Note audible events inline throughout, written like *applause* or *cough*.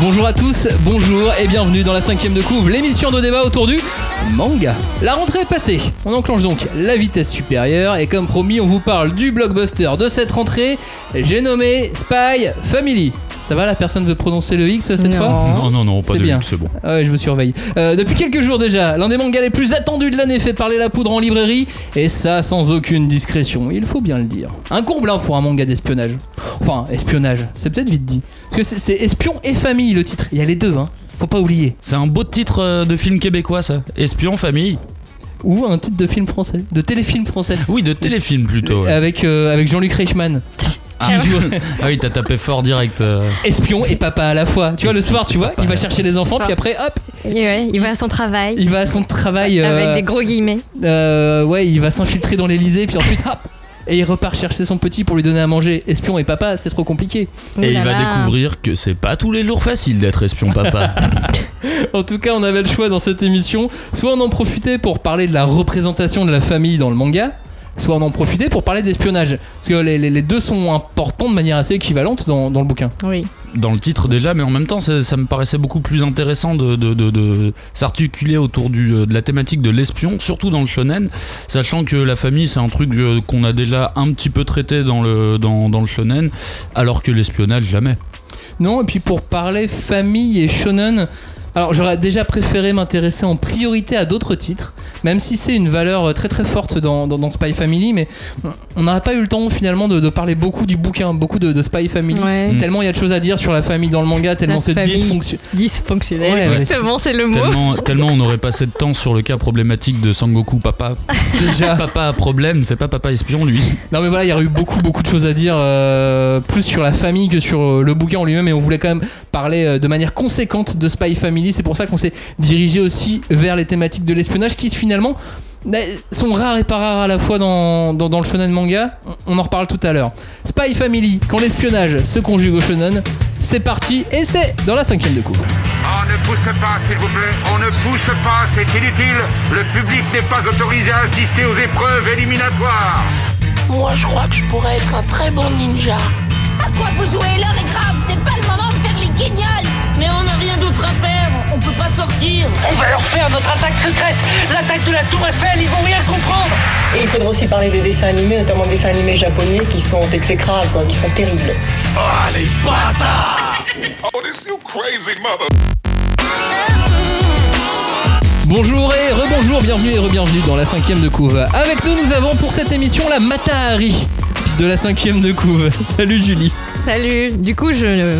Bonjour à tous, bonjour et bienvenue dans la cinquième de couve, l'émission de débat autour du manga. La rentrée est passée, on enclenche donc la vitesse supérieure et comme promis on vous parle du blockbuster de cette rentrée, j'ai nommé Spy Family. Ça va, la personne veut prononcer le X cette Non. fois Non, non, non, pas de bien. luxe, c'est bon. Ah ouais, je me surveille. Euh, depuis quelques jours déjà, l'un des mangas les plus attendus de l'année fait parler la poudre en librairie, et ça sans aucune discrétion, il faut bien le dire. Un comble hein, pour un manga d'espionnage. Enfin, espionnage, c'est peut-être vite dit. Parce que c'est- c'est espion et famille le titre, il y a les deux, hein. Faut pas oublier. C'est un beau titre euh, de film québécois, ça. Espion, famille. Ou un titre de film français, de téléfilm français. Oui, de téléfilm plutôt. ouais. Avec, euh, avec Jean-Luc Reichmann. Qui joue Ah oui, t'as tapé fort direct. euh. espion et papa à la fois. Tu vois, le soir, tu vois, il va chercher les enfants, puis après, hop, ouais, il va à son travail il va à son travail. euh, avec des gros guillemets. Euh, ouais, il va s'infiltrer dans l'Elysée, puis ensuite, hop Et il repart chercher son petit pour lui donner à manger. Espion et papa, c'est trop compliqué. Et il va découvrir que c'est pas tous les jours facile d'être espion papa. *laughs* En tout cas, on avait le choix dans cette émission. Soit on en profitait pour parler de la représentation de la famille dans le manga, soit on en profitait pour parler d'espionnage. Parce que les, les- les deux sont importants de manière assez équivalente dans, dans le bouquin. Oui. Dans le titre déjà, mais en même temps, ça, ça me paraissait beaucoup plus intéressant de, de, de- de s'articuler autour du, euh, de la thématique de l'espion, surtout dans le shonen, sachant que la famille, c'est un truc euh, qu'on a déjà un petit peu traité dans le, dans, dans le shonen, alors que l'espionnage, jamais. Non, et puis pour parler famille et shonen, alors j'aurais déjà préféré m'intéresser en priorité à d'autres titres, même si c'est une valeur euh, très très forte dans, dans- dans Spy Family, mais on- n'aurait pas eu le temps finalement de, de parler beaucoup du bouquin, beaucoup de, de Spy Family. Ouais. Mm. Tellement il y a de choses à dire sur la famille dans le manga, tellement c'est dysfonctionnel. Ouais, Exactement, c'est le mot. Tellement, tellement on aurait passé de temps sur le cas problématique de Sangoku papa. *laughs* Déjà. Papa a problème, c'est pas papa espion lui. Non mais voilà, il y aurait eu beaucoup beaucoup de choses à dire, euh, plus sur la famille que sur euh, le bouquin en lui-même, et on voulait quand même parler euh, de manière conséquente de Spy Family. C'est pour ça qu'on s'est dirigé aussi vers les thématiques de l'espionnage qui finalement euh, sont rares et pas rares à la fois dans, dans, dans le shonen manga. On en reparle tout à l'heure. Spy Family, quand l'espionnage se conjugue au shonen, c'est parti et c'est dans la cinquième de couvre. On ne pousse pas, s'il vous plaît. On ne pousse pas, c'est inutile. Le public n'est pas autorisé à assister aux épreuves éliminatoires. Moi, je crois que je pourrais être un très bon ninja. À quoi vous jouez L'heure est grave, c'est pas le moment les guignols Mais on n'a rien d'autre à faire, on peut pas sortir. On va leur faire notre attaque secrète L'attaque de la Tour Eiffel, ils vont rien comprendre Et il faudra aussi parler des dessins animés, notamment des dessins animés japonais qui sont exécrables, quoi, qui sont terribles. *laughs* Bonjour et rebonjour, bienvenue et re-bienvenue dans la cinquième de couve. Avec nous, nous avons pour cette émission la Matahari de la cinquième de couve. *laughs* Salut Julie. Salut. Du coup, je,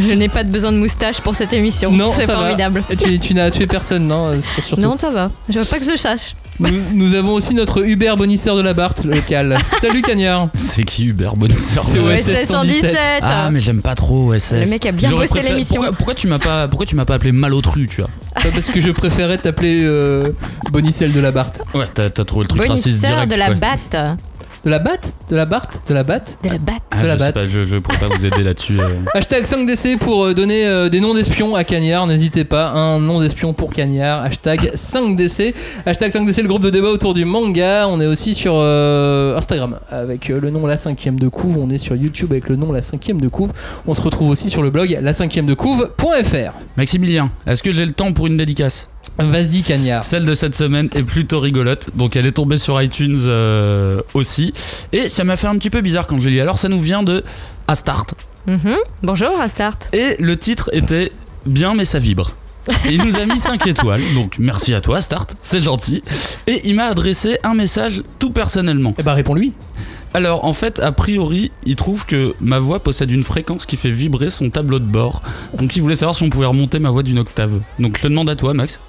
je n'ai pas de besoin de moustache pour cette émission. Non, c'est ça va. formidable. Et tu, tu n'as tué personne, non euh, surtout. Non, ça va. Je veux pas que je sache. Nous, nous avons aussi notre Uber bonisseur de la Barthe local. *laughs* Salut Cagnard. C'est qui Hubert Bonisseur C'est OSS c'est 117. 117. Ah mais j'aime pas trop OSS. Le mec a bien bossé préféré- l'émission. Pourquoi, pourquoi tu m'as pas pourquoi tu m'as pas appelé Malotru tu vois Pas Parce que je préférais t'appeler euh, Bonicelle de la Barthe. Ouais t'as trouvé le truc raciste Bonisseur direct. de la ouais. batte. De la Batte De la Barthe De la Batte De la batte. Ah, de la je sais batte. pas, je, je pourrais pas vous aider là-dessus. euh. *laughs* Hashtag 5DC pour euh, donner euh, des noms d'espions à Cagnard. N'hésitez pas, un nom d'espion pour Cagnard. Hashtag 5DC. Hashtag 5DC, le groupe de débat autour du manga. On est aussi sur euh, Instagram avec euh, le nom La Cinquième de Couve. On est sur YouTube avec le nom La Cinquième de Couve. On se retrouve aussi sur le blog la cinquième de couve.fr. Maximilien, est-ce que j'ai le temps pour une dédicace? Vas-y Cagnard. Celle de cette semaine est plutôt rigolote, donc elle est tombée sur iTunes euh, aussi. Et ça m'a fait un petit peu bizarre quand je l'ai lu. Alors ça nous vient de Astart. Mhm. Bonjour, Astart. Et le titre était Bien mais ça vibre. Et il nous a mis 5 *laughs* étoiles, donc merci à toi Start, c'est gentil. Et il m'a adressé un message tout personnellement. Eh bah réponds-lui. Alors en fait, a priori, il trouve que ma voix possède une fréquence qui fait vibrer son tableau de bord. Donc il voulait savoir si on pouvait remonter ma voix d'une octave. Donc je te demande à toi Max.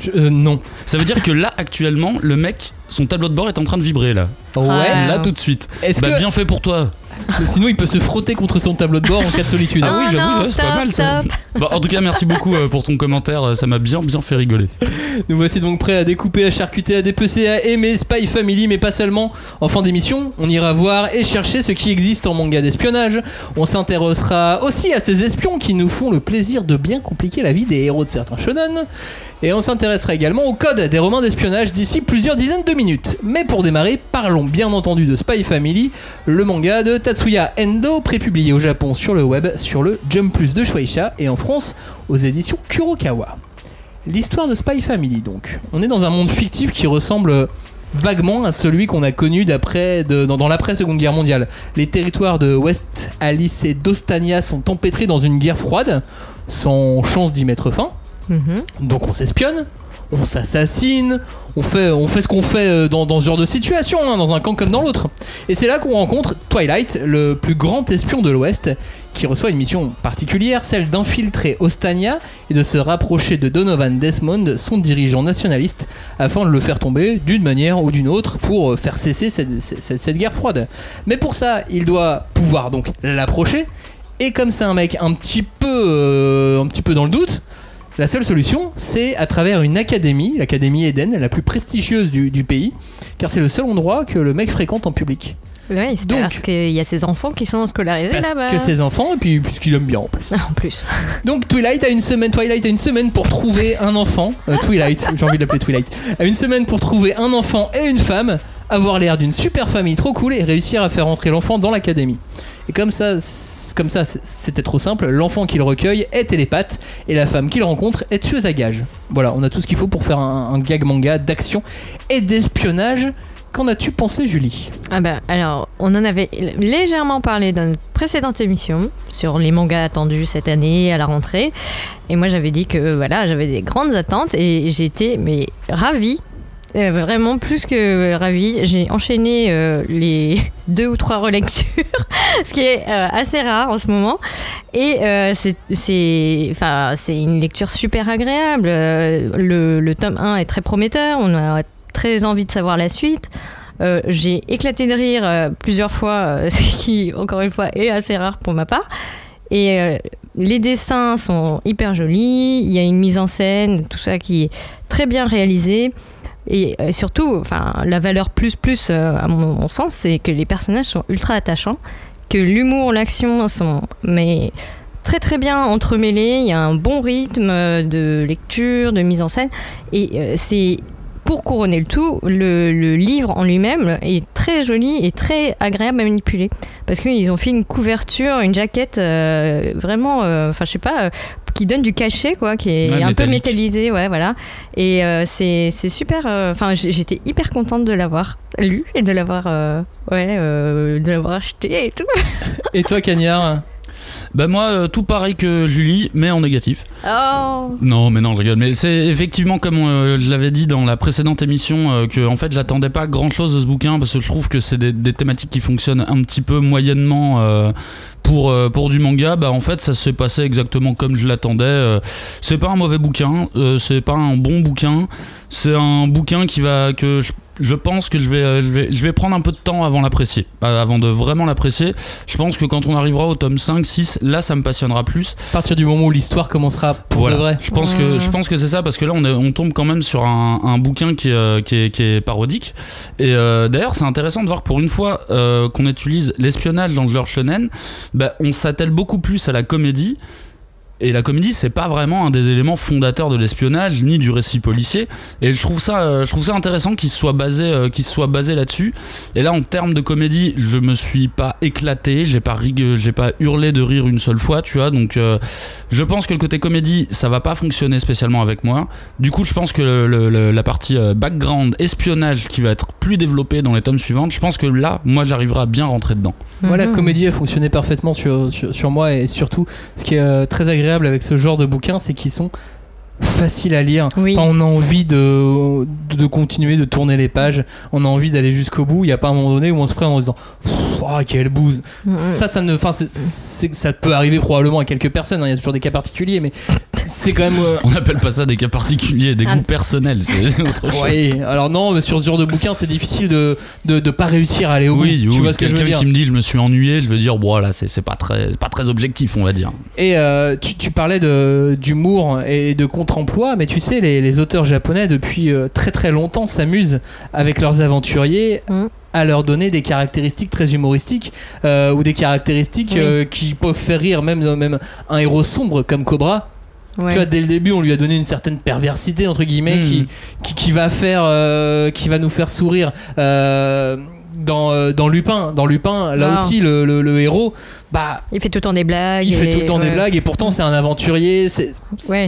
Je- euh, non. Ça veut dire que là actuellement, le mec, son tableau de bord est en train de vibrer là. Ouais. Là tout de suite. Est-ce Bah que bien fait pour toi. Sinon il peut se frotter contre son tableau de bord en cas de solitude Ah oui, Oh j'avoue, non, c'est pas mal ça. Bon, en tout cas, merci beaucoup euh, pour ton commentaire, euh, ça m'a bien bien fait rigoler. Nous voici donc prêts à découper, à charcuter, à dépecer, à aimer Spy Family, mais pas seulement. En fin d'émission, on ira voir et chercher ce qui existe en manga d'espionnage. On s'intéressera aussi à ces espions qui nous font le plaisir de bien compliquer la vie des héros de certains shonen. Et on s'intéressera également au code des romans d'espionnage d'ici plusieurs dizaines de minutes. Mais pour démarrer, parlons bien entendu de Spy Family, le manga de Tatsuya Endo, prépublié au Japon sur le web sur le Jump Plus de Shueisha et en France aux éditions Kurokawa. L'histoire de Spy Family donc. On est dans un monde fictif qui ressemble vaguement à celui qu'on a connu d'après de- dans, dans l'après-seconde guerre mondiale. Les territoires de West Alice et d'Ostania sont empêtrés dans une guerre froide, sans chance d'y mettre fin. Mhm. Donc on s'espionne, on s'assassine, on fait, ce qu'on fait euh, dans, ce genre de situation, hein, dans un camp comme dans l'autre. Et c'est là qu'on rencontre Twilight, le plus grand espion de l'Ouest, qui reçoit une mission particulière, celle d'infiltrer Ostania et de se rapprocher de Donovan Desmond, son dirigeant nationaliste, afin de le faire tomber d'une manière ou d'une autre pour euh, faire cesser cette guerre froide. Mais pour ça, il doit pouvoir donc l'approcher. Et comme c'est un mec un petit peu, euh, un petit peu dans le doute, la seule solution, c'est à travers une académie, l'académie Eden, la plus prestigieuse du, du pays, car c'est le seul endroit que le mec fréquente en public. Ouais, c'est Donc- parce qu'il y a ces enfants qui sont scolarisés Parce là-bas. que ses enfants, et puis puisqu'il aime bien en plus. *laughs* En plus. Donc Twilight a une semaine, Twilight a une semaine pour trouver un enfant. Euh, Twilight, *laughs* j'ai envie de l'appeler Twilight. A une semaine pour trouver un enfant et une femme, avoir l'air d'une super famille trop cool et réussir à faire entrer l'enfant dans l'académie. Et comme ça, c'était trop simple. L'enfant qu'il recueille est télépathe et la femme qu'il rencontre est tueuse à gages. Voilà, on a tout ce qu'il faut pour faire un, un gag manga d'action et d'espionnage. Qu'en as-tu pensé, Julie? Ah bah alors, on en avait légèrement parlé dans une précédente émission sur les mangas attendus cette année à la rentrée. Et moi j'avais dit que voilà, j'avais des grandes attentes et j'étais mais ravie. Euh, vraiment plus que ravie. J'ai enchaîné euh, les *laughs* deux ou trois relectures, *laughs* ce qui est euh, assez rare en ce moment. Et euh, c'est- c'est une lecture super agréable. Euh, le, le tome 1 est très prometteur. On a très envie de savoir la suite. Euh, j'ai éclaté de rire euh, plusieurs fois, euh, *laughs* ce qui, encore une fois, est assez rare pour ma part. Et euh, les dessins sont hyper jolis, il y a une mise en scène, tout ça qui est très bien réalisé. Et euh, surtout, enfin, la valeur plus plus, euh, à mon, sens, c'est que les personnages sont ultra attachants, que l'humour, l'action sont mais très très bien entremêlés. Il y a un bon rythme euh, de lecture, de mise en scène, et euh, c'est pour couronner le tout, le, livre en lui-même est très joli et très agréable à manipuler. Parce qu'ils ont fait une couverture, une jaquette euh, vraiment, euh, enfin je sais pas, euh, qui donne du cachet, quoi, qui est Ouais, un peu métallisé, ouais, voilà. Et euh, c'est super, euh, enfin j'étais hyper contente de l'avoir lu et de l'avoir euh, ouais, euh, de l'avoir acheté et tout. Et toi, Cagnard? Bah moi, euh, tout pareil que Julie, mais en négatif. Oh Non, mais non, je rigole. Mais c'est effectivement comme euh, je l'avais dit dans la précédente émission euh, que en fait, j'attendais pas grand-chose de ce bouquin parce que je trouve que c'est des, des thématiques qui fonctionnent un petit peu moyennement pour pour du manga. Bah en fait, ça s'est passé exactement comme je l'attendais. C'est pas un mauvais bouquin, c'est pas un bon bouquin. C'est un bouquin qui va que je, je pense que je vais, euh, je vais je vais prendre un peu de temps avant l'apprécier, euh, avant de vraiment l'apprécier. Je pense que quand on arrivera au tome 5, 6, là, ça me passionnera plus. À partir du moment où l'histoire commencera pour Voilà. de vrai. Je pense que je pense que c'est ça parce que là on, est- on tombe quand même sur un, un bouquin qui est, euh, qui est, qui est parodique et euh, d'ailleurs c'est intéressant de voir pour une fois euh, qu'on utilise l'espionnage dans le genre shonen, bah, on s'attelle beaucoup plus à la comédie. Et la comédie, c'est pas vraiment un des éléments fondateurs de l'espionnage ni du récit policier. Et je trouve ça, euh, je trouve ça intéressant qu'il se soit basé, euh, qu'il soit basé là-dessus. Et là, en termes de comédie, je me suis pas éclaté, j'ai pas j'ai pas hurlé de rire une seule fois, tu vois. Donc, euh, je pense que le côté comédie, ça va pas fonctionner spécialement avec moi. Du coup, je pense que le- le- le- la partie background, espionnage, qui va être plus développée dans les tomes suivants, je pense que là, moi, j'arriverai à bien rentrer dedans. Moi, la Mhm. comédie a fonctionné parfaitement sur, sur, sur moi et surtout, ce qui est euh, très agréable avec ce genre de bouquins, c'est qu'ils sont faciles à lire. Oui. Enfin, on a envie de, de, de continuer de tourner les pages, on a envie d'aller jusqu'au bout. Il n'y a pas un moment donné où on se ferait en se disant Oh, quelle bouse Mhm. Ça, ça ne. Enfin, ça peut arriver probablement à quelques personnes, hein, il y a toujours des cas particuliers, mais c'est quand même. euh, On appelle pas ça des cas particuliers, des Ah. goûts personnels, c'est *laughs* autre chose. Oui, alors non, mais sur ce genre de bouquin, c'est difficile de, de, de pas réussir à aller au Oui, bout. oui, tu vois ce que je veux quelqu'un dire qui me dit je me suis ennuyé, je veux dire bon là c'est c'est pas très pas très objectif on va dire. Et euh, tu, tu parlais de- d'humour et de contre-emploi, mais tu sais, les, les auteurs japonais, depuis euh, très très longtemps, s'amusent avec leurs aventuriers Mm. à leur donner des caractéristiques très humoristiques euh, ou des caractéristiques Oui. euh, qui peuvent faire rire même, même un héros sombre comme Cobra. Ouais. Tu vois, dès le début, on lui a donné une certaine perversité, entre guillemets, Mm. qui, qui, qui va faire, euh, qui va nous faire sourire. Euh, dans, euh, dans Lupin, dans Lupin, là Ah. aussi le, le- le héros, bah Il fait tout le temps des blagues. il fait et- tout le temps des blagues et pourtant c'est un aventurier, c'est Ouais.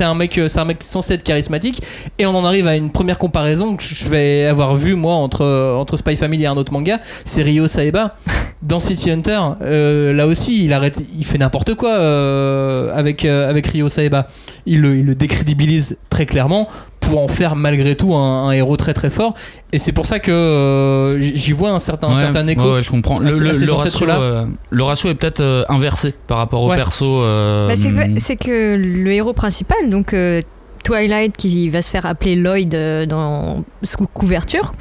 un mec euh, c'est un mec censé être charismatique et on en arrive à une première comparaison que je vais avoir vu moi entre entre Spy Family et un autre manga, c'est Ryo Saeba *laughs* dans City Hunter. euh, là aussi, il arrête il fait n'importe quoi euh, avec euh, avec Ryo Saeba. Il le, il le décrédibilise très clairement pour en faire malgré tout un, un héros très très fort et c'est pour ça que euh, j'y vois un certain un Ouais, certain écho. ouais, ouais, je comprends. Le, ratio, euh, le ratio est peut-être euh, inversé par rapport au Ouais. perso. euh, Bah, c'est que, c'est que le héros principal, donc euh, Twilight, qui va se faire appeler Lloyd euh, dans sous couverture,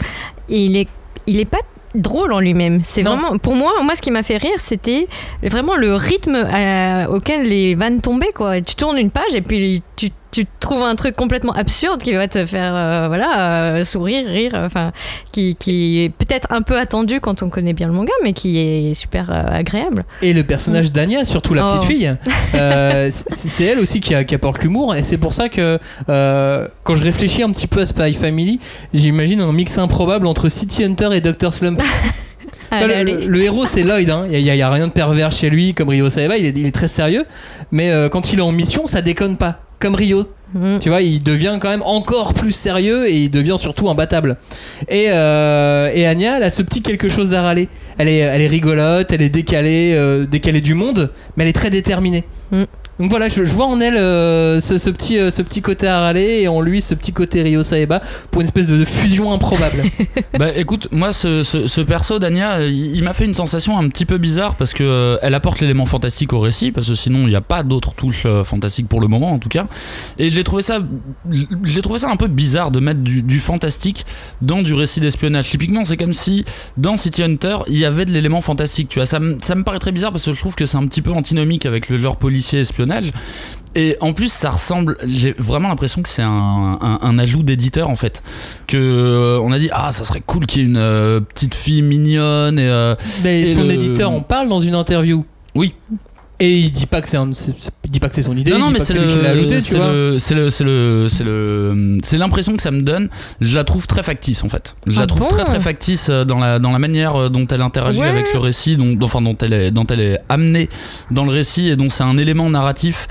il est, il est pas drôle en lui-même. C'est vraiment, pour moi, moi, ce qui m'a fait rire, c'était vraiment le rythme auquel les vannes tombaient. Quoi. Tu tournes une page et puis tu, tu trouves un truc complètement absurde qui va te faire, euh, voilà, euh, sourire, rire, enfin, qui, qui est peut-être un peu attendu quand on connaît bien le manga, mais qui est super euh, agréable. Et le personnage d'Anya, surtout la Oh. petite fille, *laughs* euh, c'est elle aussi qui, a- qui apporte l'humour. Et c'est pour ça que euh, quand je réfléchis un petit peu à Spy Family, j'imagine un mix improbable entre City Hunter et Dr. Slump. *laughs* Allez, le, allez. le- le héros c'est Lloyd, hein. il n'y a, il y a rien de pervers chez lui comme Ryo Saeba, il est, il est très sérieux. Mais euh, quand il est en mission, ça déconne pas. Comme Ryo, Mm. tu vois, il devient quand même encore plus sérieux et il devient surtout imbattable. Et, euh, et Anya, elle a ce petit quelque chose à râler. Elle est, elle est rigolote, elle est décalée, euh, décalée du monde, mais elle est très déterminée. Mm. Donc voilà, je, vois en elle euh, ce, petit, euh, ce petit côté râler et en lui ce petit côté Ryo Saeba pour une espèce de fusion improbable. *laughs* Bah écoute, moi ce, ce, perso d'Anya, euh, il, m'a fait une sensation un petit peu bizarre parce que euh, elle apporte l'élément fantastique au récit parce que sinon il n'y a pas d'autres touches euh, fantastiques pour le moment en tout cas. Et j'ai trouvé ça, trouvé ça un peu bizarre de mettre du, fantastique dans du récit d'espionnage. Typiquement, c'est comme si dans City Hunter il y avait de l'élément fantastique. Tu vois, ça, ça me paraît très bizarre parce que je trouve que c'est un petit peu antinomique avec le genre policier espionnage. Et en plus, ça ressemble. J'ai vraiment l'impression que c'est un, un- un ajout d'éditeur en fait. Que euh, on a dit ah ça serait cool qu'il y ait une euh, petite fille mignonne et euh, Mais Et son le- éditeur en parle dans une interview. Oui. Et il dit pas que c'est dit pas que c'est son idée, non non mais c'est c'est le c'est le c'est le c'est le c'est le c'est l'impression que ça me donne. Je la trouve très factice en fait. Je la Ah trouve très très factice euh, dans la dans la manière euh, dont elle interagit avec le récit, dont enfin dont elle est dont elle est amenée dans le récit et dont c'est un élément narratif.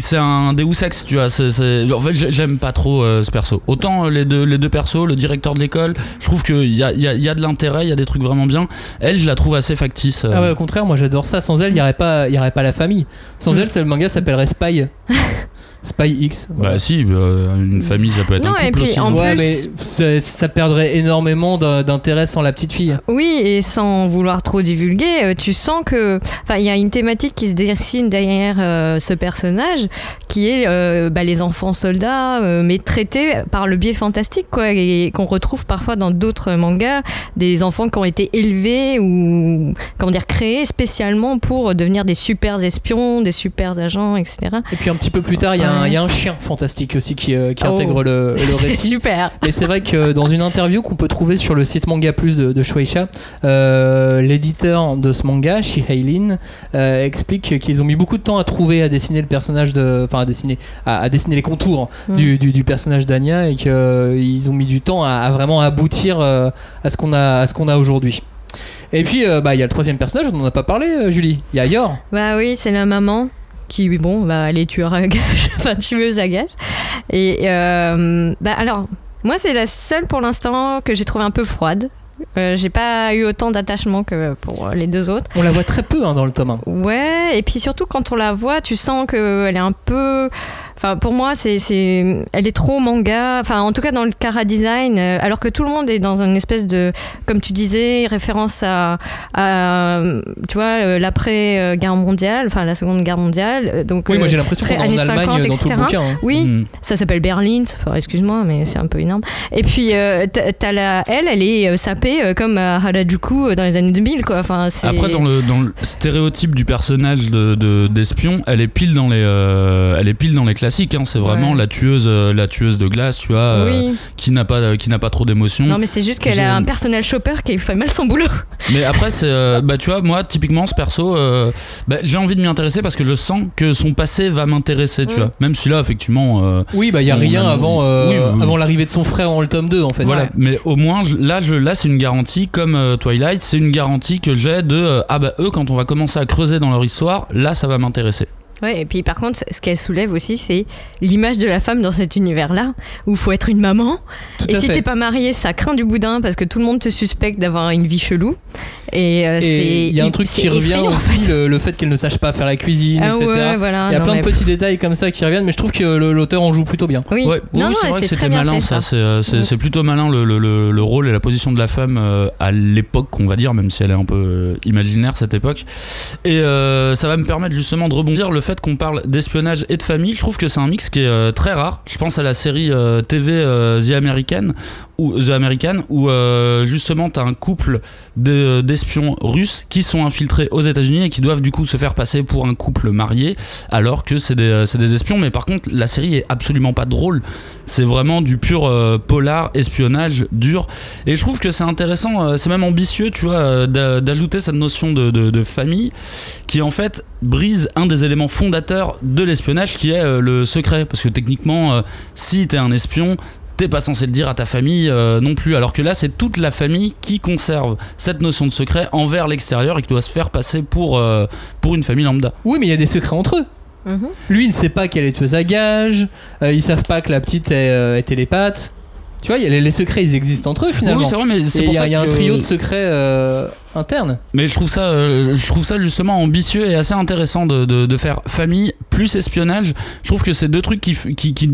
C'est un Deus Ex, tu vois. c'est- c'est- En fait, j'ai- j'aime pas trop euh, ce perso. Autant euh, les deux, les deux persos, le directeur de l'école, je trouve qu'il y a, il y, a, il y a de l'intérêt, il y a des trucs vraiment bien. Elle, je la trouve assez factice. euh. Ah ouais, au contraire, moi j'adore ça. Sans elle, il n'y aurait, pas- il y aurait pas la famille. Sans Mm. elle, c'est le manga s'appellerait Spy. *laughs* Spy X. Bah si, euh, une famille, ça peut être Non, un et couple puis, aussi. en ouais, plus- mais ça, ça perdrait énormément d'intérêt sans la petite fille. Oui, et sans vouloir trop divulguer, euh, tu sens que, enfin, il y a une thématique qui se dessine derrière euh, ce personnage, qui est euh, bah, les enfants soldats, euh, mais traités par le biais fantastique, quoi, et qu'on retrouve parfois dans d'autres mangas, des enfants qui ont été élevés ou, comment dire, créés spécialement pour devenir des super espions, des super agents, etc. Et puis un petit peu plus tard, il y, a un- y a un chien fantastique aussi qui, euh, qui Oh. intègre le, le *laughs* C'est récit. super. Et c'est vrai que dans une interview qu'on peut trouver sur le site Manga Plus de, de Shueisha, euh, l'éditeur de ce manga, Shihailin, euh, explique qu'ils ont mis beaucoup de temps à trouver, à dessiner le personnage de, enfin à dessiner, à, à dessiner les contours Mm. du, du- du personnage d'Anya et qu'ils ont mis du temps à, à vraiment aboutir à ce qu'on a, à ce qu'on a aujourd'hui. Et puis bah il y a le troisième personnage, on n'en a pas parlé, Julie. Il y a Yor. Bah oui, c'est la maman qui, bon, bah, elle est tueur à gage, *laughs* enfin tueuse à gage. Et euh, bah alors, moi c'est la seule pour l'instant que j'ai trouvé un peu froide. Euh, j'ai pas eu autant d'attachement que pour les deux autres. On la voit très peu hein, dans le tome 1. Ouais, et puis surtout quand on la voit, tu sens qu'elle est un peu. Enfin, pour moi, c'est, c'est, elle est trop manga. Enfin, en tout cas dans le Kara design, euh, alors que tout le monde est dans une espèce de, comme tu disais, référence à, à, tu vois, euh, l'après-guerre mondiale, enfin la Seconde Guerre mondiale. euh, Donc, Oui, moi euh, j'ai l'impression qu'on est en Allemagne 50, dans tout le bouquin. hein. oui, Mm. ça s'appelle Berlin. Enfin, excuse-moi, mais c'est un peu énorme. Et puis, euh, t'as, la, elle, elle est euh, sapée euh, comme à Harajuku euh, dans les années 2000, quoi. Enfin, c'est... Après, dans le, dans le stéréotype du personnage de, de- d'espion, elle est pile dans les, euh, elle est pile dans les classiques classique. hein. C'est vraiment Ouais. la tueuse, euh, la tueuse de glace, tu vois, euh, qui n'a pas, qui n'a pas trop d'émotions. Non, mais c'est juste qu'elle a un personnel shopper qui fait mal son boulot. *laughs* Mais après, c'est, euh, bah, tu vois, moi, typiquement, ce perso, euh, bah, j'ai envie de m'y intéresser parce que je sens que son passé va m'intéresser, tu Mm. vois. Même si là, effectivement. euh, Oui, bah il y a rien a- avant, euh, Oui, oui, oui. avant l'arrivée de son frère dans le tome 2 en fait. Voilà, Ouais. mais au moins là, je, là c'est une garantie comme euh, Twilight, c'est une garantie que j'ai de euh, ah bah eux quand on va commencer à creuser dans leur histoire, là ça va m'intéresser. Ouais, et puis par contre, ce qu'elle soulève aussi, c'est l'image de la femme dans cet univers-là, où il faut être une maman. Tout et si t'es pas marié, ça craint du boudin parce que tout le monde te suspecte d'avoir une vie chelou. Et, euh, il y a un truc qui revient effrayant, en aussi, fait. le, le fait qu'elle ne sache pas faire la cuisine, Ah etc. ouais, voilà. Il y a non, plein de petits détails comme ça qui reviennent, mais je trouve que l'auteur en joue plutôt bien. Oui, Ouais, oui, non, oui, c'est vrai que c'était malin fait, ça, ça. c'est euh, c'est- plutôt malin le, le- le- le rôle et la position de la femme euh, à l'époque, on va dire, même si elle est un peu imaginaire cette époque. Et euh, ça va me permettre justement de rebondir le fait qu'on parle d'espionnage et de famille. Je trouve que c'est un mix qui est euh, très rare. Je pense à la série euh, TV euh, The American ou The American où euh, justement t'as un couple de- d'espions russes qui sont infiltrés aux États-Unis et qui doivent du coup se faire passer pour un couple marié alors que c'est des, espions. Mais par contre, la série est absolument pas drôle. C'est vraiment du pur euh, polar, espionnage dur. Et je trouve que c'est intéressant, euh, c'est même ambitieux, tu vois, euh, d'a- d'ajouter cette notion de, famille qui en fait brise un des éléments fondateurs de l'espionnage qui est le secret. Parce que techniquement, si t'es un espion, t'es pas censé le dire à ta famille euh, non plus. Alors que là, c'est toute la famille qui conserve cette notion de secret envers l'extérieur et qui doit se faire passer pour, euh, pour une famille lambda. Oui, mais il y a des secrets entre eux. Mhm. Lui, il ne sait pas qu'elle est tueuse à gages, euh, ils savent pas que la petite est, euh, est télépathe. Tu vois, il y a les, les secrets, ils existent entre eux finalement. Oui, c'est vrai, mais c'est pour y a, ça il y a un trio de secrets euh, internes. Mais je trouve ça, euh, je trouve ça justement ambitieux et assez intéressant de, de- de faire famille plus espionnage. Je trouve que c'est deux trucs qui, f- qui, qui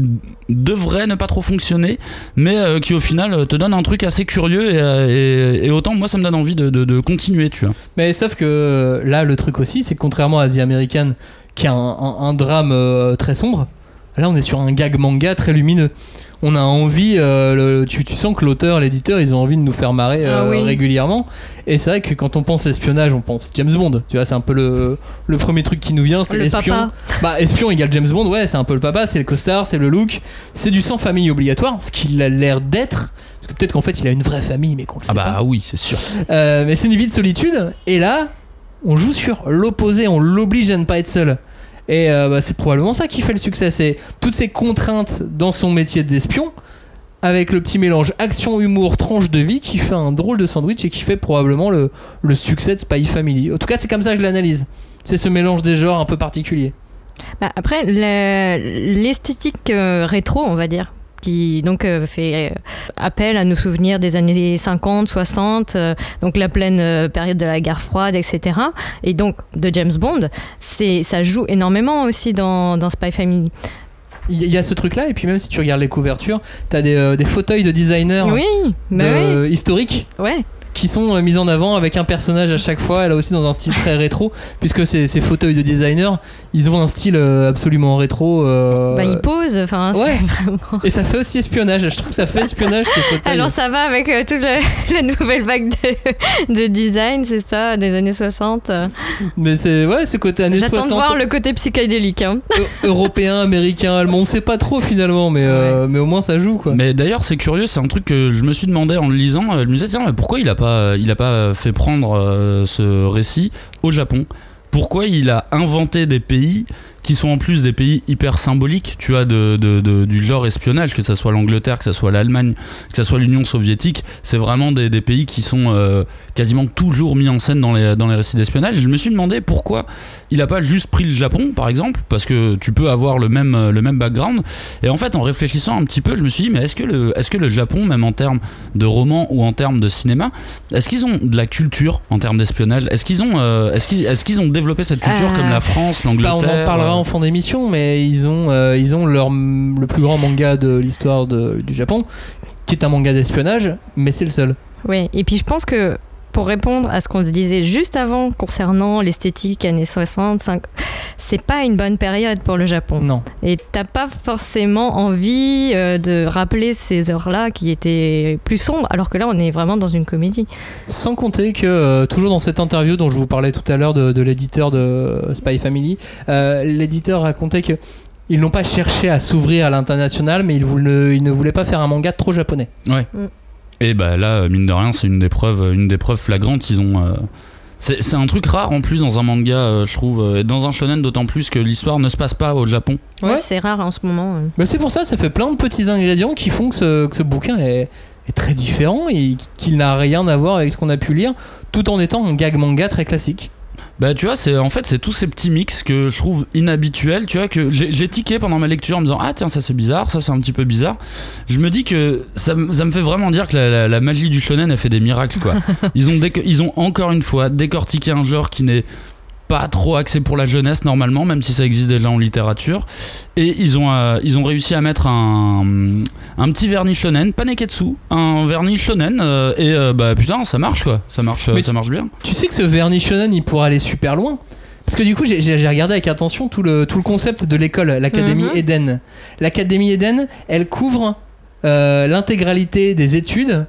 devraient ne pas trop fonctionner, mais euh, qui au final te donnent un truc assez curieux et, et- et autant moi ça me donne envie de, continuer, tu vois. Mais sauf que là, le truc aussi, c'est que contrairement à The American, qui a un, un- un drame très sombre, là, on est sur un gag manga très lumineux. On a envie, euh, le- tu, tu sens que l'auteur, l'éditeur, ils ont envie de nous faire marrer euh, Ah oui. régulièrement. Et c'est vrai que quand on pense espionnage, on pense James Bond. Tu vois, c'est un peu le, le premier truc qui nous vient, c'est Le espion. papa. Bah, espion égale James Bond, ouais, c'est un peu le papa, c'est le costard, c'est le look, c'est du sang famille obligatoire, ce qu'il a l'air d'être. Parce que peut-être qu'en fait, il a une vraie famille, mais qu'on le sait Ah pas. bah oui, c'est sûr. Euh, mais c'est une vie de solitude. Et là, on joue sur l'opposé, on l'oblige à ne pas être seul. Et euh, bah, c'est probablement ça qui fait le succès. C'est toutes ces contraintes dans son métier d'espion, avec le petit mélange action, humour, tranche de vie, qui fait un drôle de sandwich et qui fait probablement le, le succès de Spy Family. En tout cas, c'est comme ça que je l'analyse. C'est ce mélange des genres un peu particulier. Bah, après, l'esthétique euh, rétro, on va dire, qui donc euh, fait euh, appel à nos souvenirs des années 50, 60, euh, donc la pleine période de la guerre froide, etc. Et donc de James Bond, c'est ça joue énormément aussi dans, dans Spy Family. Il y- a ce truc-là, et puis même si tu regardes les couvertures, t'as des, euh, des fauteuils de designers Oui, bah de- historiques ouais. Qui sont euh, mis en avant avec un personnage à chaque fois, là aussi dans un style très rétro, puisque ces, ces fauteuils de designer, ils ont un style euh, absolument rétro. euh, Bah, il pose, enfin, ouais. c'est *laughs* vraiment. et ça fait aussi espionnage, je trouve que ça fait espionnage ces fauteuils. Alors ça va avec euh, toute la, *laughs* la nouvelle vague de, de design, c'est ça, des années 60. euh. Mais c'est ouais, ce côté années J'attends 60, de voir le côté psychédélique. hein. eu- européen, américain, allemand, on sait pas trop finalement, mais, euh, mais au moins ça joue quoi. Mais d'ailleurs, c'est curieux, c'est un truc que je me suis demandé en le lisant. Je me disais, tiens, mais pourquoi il a pas, il a pas fait prendre euh, ce récit au Japon. Pourquoi il a inventé des pays qui sont en plus des pays hyper symboliques, tu vois, de, de- de- du genre espionnage, que ça soit l'Angleterre, que ça soit l'Allemagne, que ça soit l'Union soviétique, c'est vraiment des, des pays qui sont euh, quasiment toujours mis en scène dans les, dans les récits d'espionnage. Je me suis demandé pourquoi il a pas juste pris le Japon, par exemple, parce que tu peux avoir le même, le même background. Et en fait, en réfléchissant un petit peu, je me suis dit, mais est-ce que le, est-ce que le Japon, même en termes de romans ou en termes de cinéma, est-ce qu'ils ont de la culture en termes d'espionnage? Est-ce qu'ils ont, euh, est-ce qu'ils, est-ce qu'ils ont développé cette culture Euh, comme la France, Bah, l'Angleterre en fin d'émission, mais ils ont, euh, ils ont leur, le plus grand manga de l'histoire du Japon, qui est un manga d'espionnage, mais c'est le seul. Oui, et puis je pense que pour répondre à ce qu'on se disait juste avant concernant l'esthétique années 60, 5, c'est pas une bonne période pour le Japon. Non. Et t'as pas forcément envie euh, de rappeler ces heures-là qui étaient plus sombres, alors que là on est vraiment dans une comédie. Sans compter que, euh, toujours dans cette interview dont je vous parlais tout à l'heure de, de l'éditeur de Spy Family, euh, l'éditeur racontait que ils n'ont pas cherché à s'ouvrir à l'international, mais ils, voulaient- ils ne voulaient pas faire un manga trop japonais. Ouais. Mm. Et bah là, mine de rien, c'est une des preuves, une des preuves flagrantes. Ils ont. euh, c'est c'est un truc rare en plus dans un manga, euh, je trouve, euh, et dans un shonen d'autant plus que l'histoire ne se passe pas au Japon. Ouais, Ouais. c'est rare en ce moment. euh. Bah, c'est pour ça, ça fait plein de petits ingrédients qui font que ce, que ce bouquin est, est très différent et qu'il n'a rien à voir avec ce qu'on a pu lire, tout en étant un gag manga très classique. Bah tu vois, c'est en fait c'est tous ces petits mix que je trouve inhabituels. Tu vois que j'ai tiqué pendant ma lecture en me disant ah tiens ça c'est bizarre, ça c'est un petit peu bizarre. Je me dis que ça, ça me fait vraiment dire que la, la- la magie du shonen a fait des miracles quoi. *laughs* Ils ont ils ont encore une fois décortiqué un genre qui n'est pas trop axé pour la jeunesse normalement, même si ça existe déjà en littérature. Et ils ont, euh, ils ont réussi à mettre un, un petit vernis shonen, pas neketsu, un vernis shonen. euh, et euh, bah putain, ça marche quoi, ça marche, Mais ça marche bien. Tu sais que ce vernis shonen, il pourrait aller super loin. Parce que du coup, j'ai- regardé avec attention tout le, tout le concept de l'école, l'Académie Mhm. Eden. L'Académie Eden, elle couvre euh, l'intégralité des études,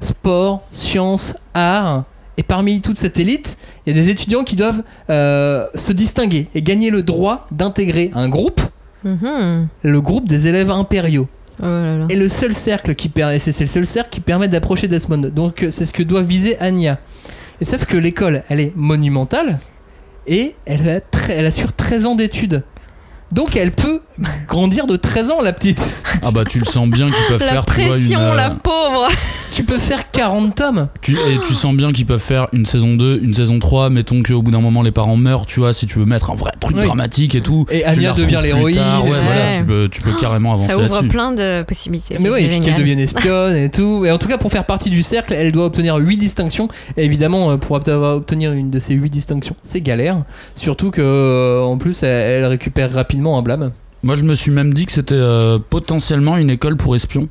sport, sciences, arts. Et parmi toute cette élite, il y a des étudiants qui doivent euh, se distinguer et gagner le droit d'intégrer un groupe, Mhm. le groupe des élèves impériaux. Oh là là. Et le seul cercle qui permet, c'est le seul cercle qui permet d'approcher Desmond. Donc euh, c'est ce que doit viser Anya. Et sauf que l'école, elle est monumentale et elle, a elle assure 13 ans d'études. Donc elle peut grandir de 13 ans, la petite. Ah bah tu le sens bien qu'ils peuvent La faire tu vois, pression, une, euh, la pauvre. Tu peux faire 40 tomes. tu, et tu sens bien qu'ils peuvent faire une saison 2, une saison 3, mettons qu'au bout d'un moment les parents meurent, tu vois, si tu veux mettre un vrai truc Oui. dramatique et tout. Et Anya devient l'héroïne Ouais, tout voilà, tu peux, tu peux carrément avancer Ça ouvre plein de possibilités. Mais oui, qu'elle devienne espionne et tout. Et en tout cas, pour faire partie du cercle, elle doit obtenir 8 distinctions. Et évidemment, euh, pour avoir- obtenir une de ces 8 distinctions, c'est galère. Surtout que, euh, en plus, elle, elle récupère rapidement un blâme. Moi je me suis même dit que c'était euh, potentiellement une école pour espions.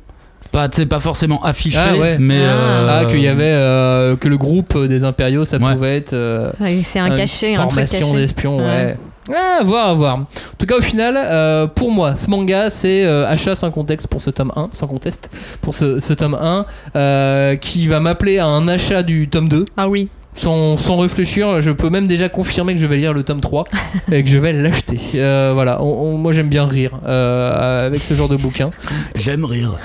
Pas, pas forcément affiché, Ah ouais. mais. Ah. euh, Ah, qu'il y avait euh, que le groupe des impériaux, ça Ouais. pouvait être. euh, C'est un une cachet, un truc formation caché. d'espion, ouais. Ouais. Ah, à voir, à voir. En tout cas, au final, euh, pour moi, ce manga, c'est euh, achat sans contexte pour ce tome 1, sans conteste, pour ce, ce tome 1, euh, qui va m'appeler à un achat du tome 2. Ah oui. Sans, sans réfléchir, je peux même déjà confirmer que je vais lire le tome 3 *laughs* et que je vais l'acheter. Euh, voilà, On- on- moi j'aime bien rire euh, avec ce genre de bouquin. J'aime rire.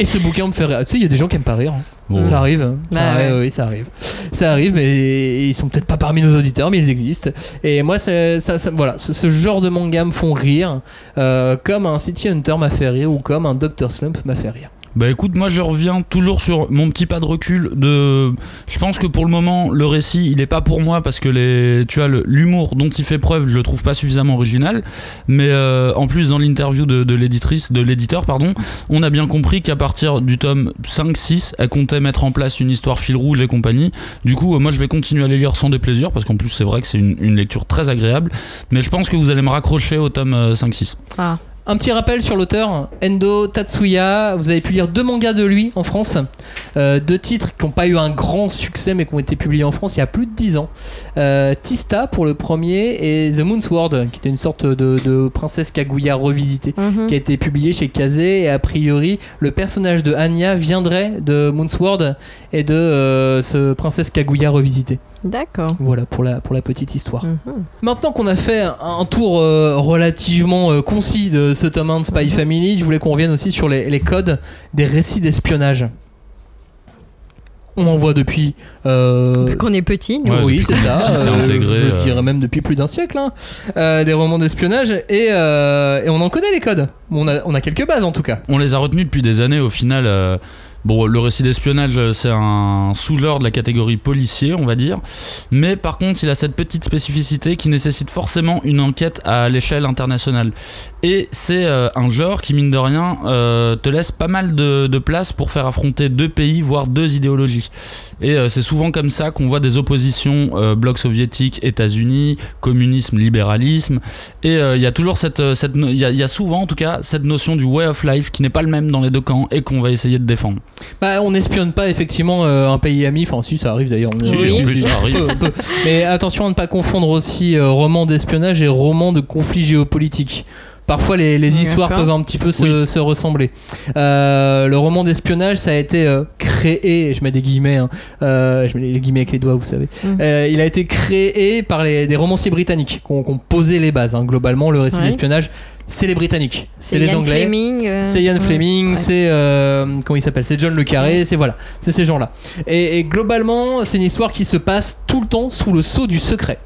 Et ce bouquin me fait rire. Tu sais, il y a des gens qui aiment pas rire. hein. Bon. Ça arrive. hein. Ça Bah arrive, ouais. oui, ça arrive. Ça arrive, mais ils sont peut-être pas parmi nos auditeurs, mais ils existent. Et moi, ça, ça- voilà, ce, ce genre de manga me font rire, euh, comme un City Hunter m'a fait rire ou comme un Dr. Slump m'a fait rire. Bah écoute, moi je reviens toujours sur mon petit pas de recul de je pense que pour le moment le récit, il est pas pour moi parce que les tu vois l'humour dont il fait preuve, je le trouve pas suffisamment original, mais euh, en plus dans l'interview de, l'éditrice de l'éditeur pardon, on a bien compris qu'à partir du tome 5 6, elle comptait mettre en place une histoire fil rouge et compagnie. Du coup, euh, moi je vais continuer à les lire sans déplaisir parce qu'en plus c'est vrai que c'est une, une lecture très agréable, mais je pense que vous allez me raccrocher au tome 5 6. Ah. Un petit rappel sur l'auteur, Endo Tatsuya. Vous avez pu lire deux mangas de lui en France. Euh, deux titres qui n'ont pas eu un grand succès mais qui ont été publiés en France il y a plus de 10 ans. Euh, Tista pour le premier et The Moon's Sword qui était une sorte de, de princesse Kaguya revisitée Mhm. qui a été publié chez Kazé et a priori le personnage de Anya viendrait de Moonsword et de euh, ce princesse Kaguya revisitée. D'accord. Voilà pour la, pour la petite histoire. Mhm. Maintenant qu'on a fait un tour euh, relativement euh, concis de ce tome 1 de Spy Family, je voulais qu'on revienne aussi sur les, les codes des récits d'espionnage. On en voit depuis. euh, Qu'on est petit, nous. Ouais, oui, c'est ça. euh, intégré, je dirais même depuis plus d'un siècle. hein, euh, des romans d'espionnage. Et, euh, et on en connaît les codes. On a, on a quelques bases en tout cas. On les a retenus depuis des années au final. Bon, le récit d'espionnage, euh, c'est un sous-genre de la catégorie policier, on va dire. Mais par contre, il a cette petite spécificité qui nécessite forcément une enquête à l'échelle internationale. Et c'est euh, un genre qui, mine de rien, euh, te laisse pas mal de, place pour faire affronter deux pays, voire deux idéologies. Et c'est souvent comme ça qu'on voit des oppositions bloc soviétique, États-Unis, communisme, libéralisme. Et il y a toujours cette, cette y a souvent en tout cas cette notion du way of life qui n'est pas le même dans les deux camps et qu'on va essayer de défendre. Bah, on n'espionne pas effectivement euh, un pays ami. Enfin, si, ça arrive d'ailleurs. Si, Oui. en plus ça arrive. Peu, peu. Mais attention à ne pas confondre aussi euh, roman d'espionnage et roman de conflit géopolitique. Parfois, les, les histoires D'accord. peuvent un petit peu se, se ressembler. Euh, le roman d'espionnage, ça a été euh, créé créé, je mets des guillemets, hein, euh, je mets les guillemets avec les doigts, vous savez. Mm. Euh, il a été créé par les, des romanciers britanniques qui ont, qui ont posé les bases. hein. Globalement, le récit Ouais. d'espionnage, c'est les Britanniques, c'est les Ian Anglais. Euh, C'est Ian. Fleming, Ouais. c'est euh, comment il s'appelle, c'est John le Carré, c'est voilà, c'est ces gens-là. Et, et globalement, c'est une histoire qui se passe tout le temps sous le sceau du secret.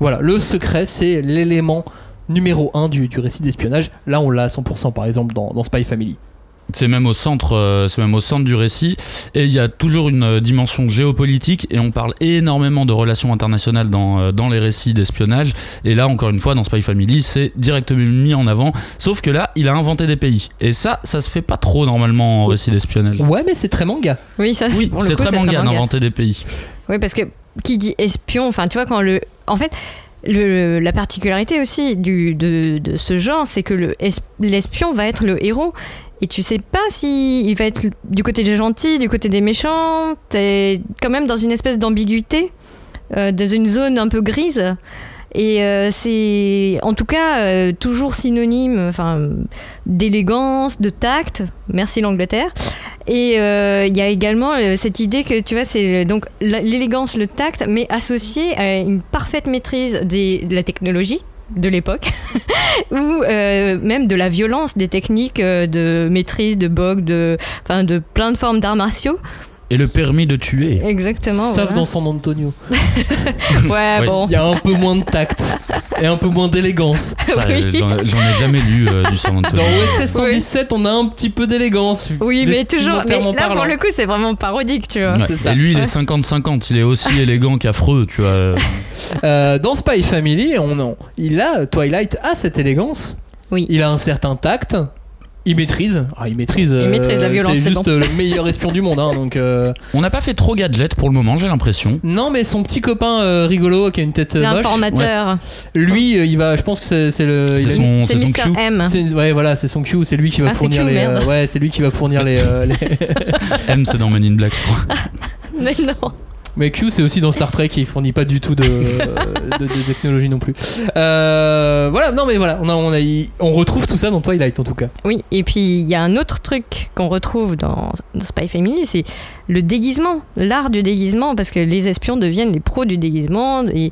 Voilà, le secret, c'est l'élément numéro un du, du récit d'espionnage. Là, on l'a à 100% par exemple dans, dans Spy Family. C'est même au centre, euh, c'est même au centre du récit. Et il y a toujours une euh, dimension géopolitique et on parle énormément de relations internationales dans, euh, dans les récits d'espionnage. Et là, encore une fois, dans Spy Family, c'est directement mis en avant. Sauf que là, il a inventé des pays. Et ça, ça se fait pas trop normalement en récit d'espionnage. Ouais, mais c'est très manga. Oui, ça Oui, c'est très manga d'inventer des pays. Oui, parce que qui dit espion, enfin, tu vois, quand le. En fait, le, la particularité aussi du, de, de ce genre, c'est que le es- l'espion va être le héros. Et tu sais pas si il va être du côté des gentils, du côté des méchants. T'es quand même dans une espèce d'ambiguïté, euh, dans une zone un peu grise. Et euh, c'est en tout cas euh, toujours synonyme enfin, d'élégance, de tact. Merci l'Angleterre. Et il y a également cette idée que tu vois, c'est donc l'élégance, le tact, mais associé à une parfaite maîtrise de la technologie de l'époque *laughs* ou euh, même de la violence des techniques euh, de maîtrise de bog de enfin de plein de formes d'arts martiaux Et le permis de tuer. exactement Sauf voilà. dans San Antonio. *laughs* ouais Oui. bon Il y a un peu moins de tact *laughs* et un peu moins d'élégance. *laughs* Oui. J'en ai jamais lu euh, du San Antonio. Dans OSS 117, on a un petit peu d'élégance. oui mais toujours mais là pour le coup c'est vraiment parodique tu vois Ouais. c'est ça. Et lui, il est 50-50. Il est aussi élégant qu'affreux, tu vois. Euh, dans Spy Family, on, on- il a Twilight a cette élégance. Oui. Il a un certain tact. Il maîtrise. Ah, il maîtrise. Il maîtrise la violence, C'est juste bon. euh, le meilleur espion du monde. hein, donc. euh, On n'a pas fait trop gadget pour le moment, j'ai l'impression. Non, mais son petit copain euh, rigolo qui a une tête euh, moche. l'informateur Lui, euh, il va. Je pense que c'est c'est le. C'est a- son, c'est c'est son Mr cue. M c'est- ouais, voilà, c'est son Q. C'est lui qui va Ah, c'est fournir Q, les. merde. euh, ouais, c'est lui qui va fournir les. euh, les- *laughs* M, c'est dans Men in Black. je crois. *laughs* mais non Mais Q, c'est aussi dans Star Trek, il fournit pas du tout de, technologie non plus. Euh, voilà, non mais voilà, on, retrouve tout ça dans Twilight en tout cas. Oui, et puis il y a un autre truc qu'on retrouve dans, dans Spy Family, c'est le déguisement, l'art du déguisement, parce que les espions deviennent les pros du déguisement. Et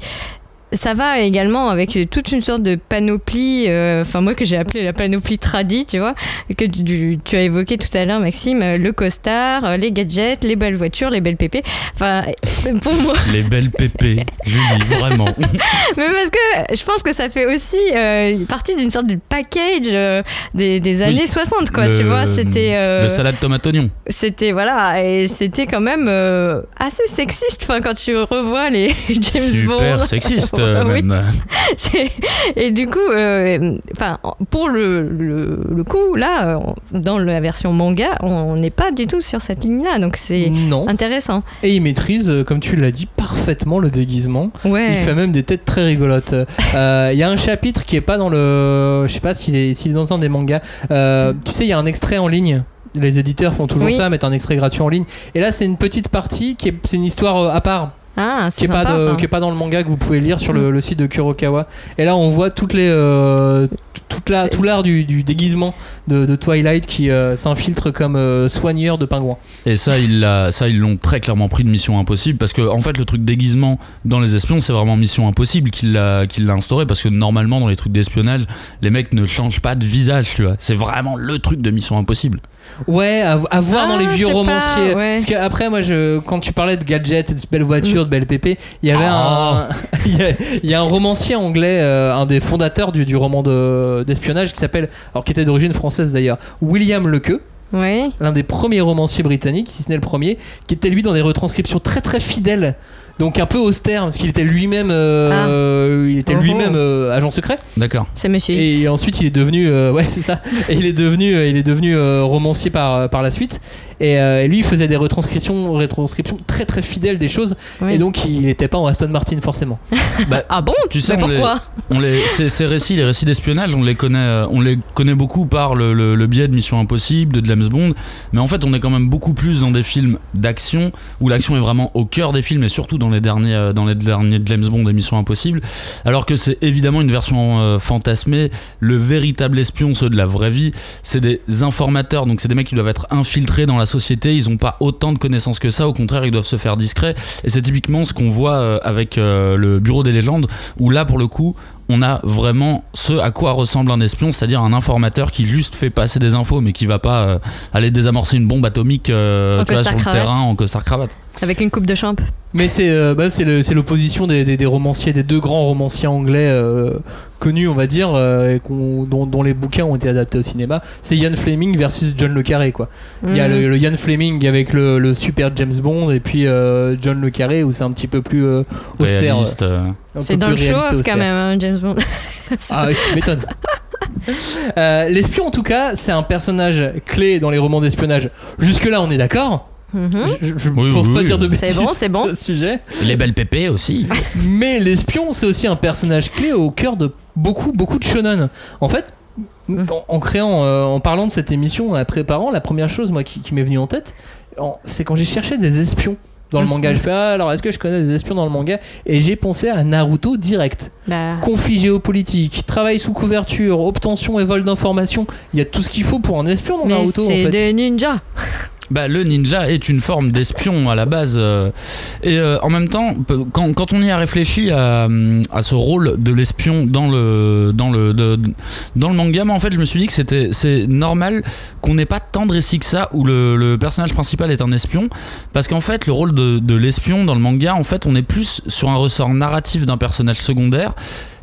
ça va également avec toute une sorte de panoplie, euh, enfin moi que j'ai appelé la panoplie tradie, tu vois, que tu, tu as évoqué tout à l'heure, Maxime, euh, le costard, euh, les gadgets, les belles voitures, les belles pépées. Enfin, *laughs* pour moi, Les belles pépées. Julie, vraiment. *laughs* mais parce que je pense que ça fait aussi euh, partie d'une sorte de package euh, des, des années 60, quoi, Le- tu vois, c'était... euh, Le salade tomate oignon. c'était voilà et c'était quand même euh, assez sexiste enfin quand tu revois les *laughs* James Bond Super sexiste, euh, *laughs* Oui. même. *laughs* C'est- et du coup euh, enfin pour le, le, le coup là dans la version manga on n'est pas du tout sur cette ligne là donc c'est intéressant Et il maîtrise, euh, comme tu l'as dit, parfaitement le déguisement. ouais Il fait même des têtes très rigolotes. Euh, *laughs* Il y a un chapitre qui est pas dans le. Je sais pas s'il est, dans un des mangas. Euh, tu sais, il y a un extrait en ligne. Les éditeurs font toujours Oui. ça, mettent un extrait gratuit en ligne. Et là, c'est une petite partie qui est, c'est une histoire à part. Ah qui c'est est, pas de- ça. qui est pas dans le manga que vous pouvez lire sur le, le site de Kurokawa. Et là, on voit toutes les, euh, toute la, tout l'art du, du déguisement de, de Twilight qui euh, s'infiltre comme euh, soigneur de pingouins. Et ça, ils l'a- ça, ils l'ont très clairement pris de Mission Impossible parce que, en fait, le truc déguisement dans les espions, c'est vraiment Mission Impossible qui l'a, instauré parce que normalement, dans les trucs d'espionnage, les mecs ne changent pas de visage, tu vois. C'est vraiment le truc de Mission Impossible. Ouais, à, à voir Ah, dans les vieux je sais pas, romanciers. ouais. Parce qu'après, moi, je, quand tu parlais de gadgets, et de belles voitures, de belles pépées, il y avait Ah. un. *laughs* Il y, a, il y a un romancier anglais, euh, un des fondateurs du, du roman de- d'espionnage qui s'appelle. Alors, qui était d'origine française d'ailleurs, William Lequeux. ouais l'un des premiers romanciers britanniques, si ce n'est le premier, qui était lui dans des retranscriptions très très fidèles. Donc un peu austère parce qu'il était lui-même, euh, il était Oh. lui-même euh, agent secret. D'accord. c'est monsieur Et ensuite il est devenu, euh, *laughs* ouais c'est ça. Et il est devenu, euh, il est devenu euh, romancier par par la suite. Et, euh, et lui il faisait des retranscriptions, retranscriptions très très fidèles des choses. Et donc il n'était pas en Aston Martin forcément. *laughs* ah bon? Tu sais, on les- pourquoi? On les, ces, ces récits, les récits d'espionnage, on les connaît, euh, on les connaît beaucoup par le, le- le biais de Mission Impossible, de James Bond, mais en fait, on est quand même beaucoup plus dans des films d'action où l'action est vraiment au cœur des films et surtout dans les derniers, euh, dans les derniers James Bond et Mission Impossible, alors que c'est évidemment une version euh, fantasmée. Le véritable espion, ceux de la vraie vie, c'est des informateurs, donc c'est des mecs qui doivent être infiltrés dans la société. Ils ont pas autant de connaissances que ça. Au contraire, ils doivent se faire discrets. Et c'est typiquement ce qu'on voit euh, avec euh, le Bureau des légendes, où là, pour le coup, on a vraiment ce à quoi ressemble un espion, c'est-à-dire un informateur qui juste fait passer des infos, mais qui va pas euh, aller désamorcer une bombe atomique euh, En tu vois, sur le terrain en costard cravate. Avec une coupe de champ. Mais c'est euh, bah, l'opposition des, des- des romanciers, des deux grands romanciers anglais euh, connus, on va dire, euh, et dont, dont les bouquins ont été adaptés au cinéma. C'est Ian Fleming versus John le Carré, quoi. Il y a le, le Ian Fleming avec le, le super James Bond, et puis euh, John le Carré où c'est un petit peu plus euh, austère. Euh. C'est dans le austère. quand même, hein, James Bond. *laughs* Ah oui, tu m'étonnes. Euh, L'espion, en tout cas, c'est un personnage clé dans les romans d'espionnage. Jusque-là, on est d'accord. Mhm. Je, je Oui, pense oui, pas oui. dire de C'est bêtises bon, c'est bon. à ce sujet. Les belles pépées aussi. *laughs* Mais l'espion, c'est aussi un personnage clé au cœur de beaucoup, beaucoup de shonen. En fait, en, en créant, euh, en parlant de cette émission, en la préparant, la première chose moi qui, qui m'est venue en tête, en- c'est quand j'ai cherché des espions dans le manga. Je fais ah, alors est-ce que je connais des espions dans le manga? Et j'ai pensé à Naruto direct. Bah, Conflit géopolitique, travail sous couverture, obtention et vol d'informations. Il y a tout ce qu'il faut pour un espion dans mais Naruto en c'est fait. des ninjas. Bah, le ninja est une forme d'espion à la base. euh, et euh, en même temps, quand, on y a réfléchi à, ce rôle de l'espion dans le, dans, le, dans le manga, moi, en fait, je me suis dit que c'était, c'est normal qu'on n'ait pas tant de récits que ça où le, le personnage principal est un espion. Parce qu'en fait, le rôle de, de l'espion dans le manga, en fait, on est plus sur un ressort narratif d'un personnage secondaire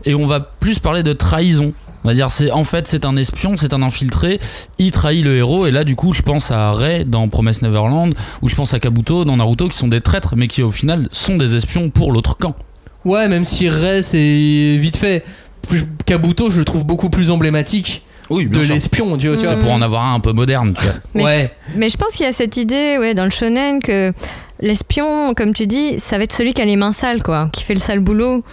et on va plus parler de trahison. On va dire, c'est en fait, c'est un espion, c'est un infiltré, il trahit le héros, et là, du coup, je pense à Rey dans Promise Neverland, ou je pense à Kabuto dans Naruto, qui sont des traîtres, mais qui au final sont des espions pour l'autre camp. Ouais, même si Rey c'est vite fait. Kabuto, je le trouve beaucoup plus emblématique Oui, de l'espion. Tu vois, vois. Pour en avoir un un peu moderne, tu vois. *laughs* Mais ouais. Mais je pense qu'il y a cette idée, ouais, dans le shonen, que l'espion, comme tu dis, ça va être celui qui a les mains sales, quoi, qui fait le sale boulot.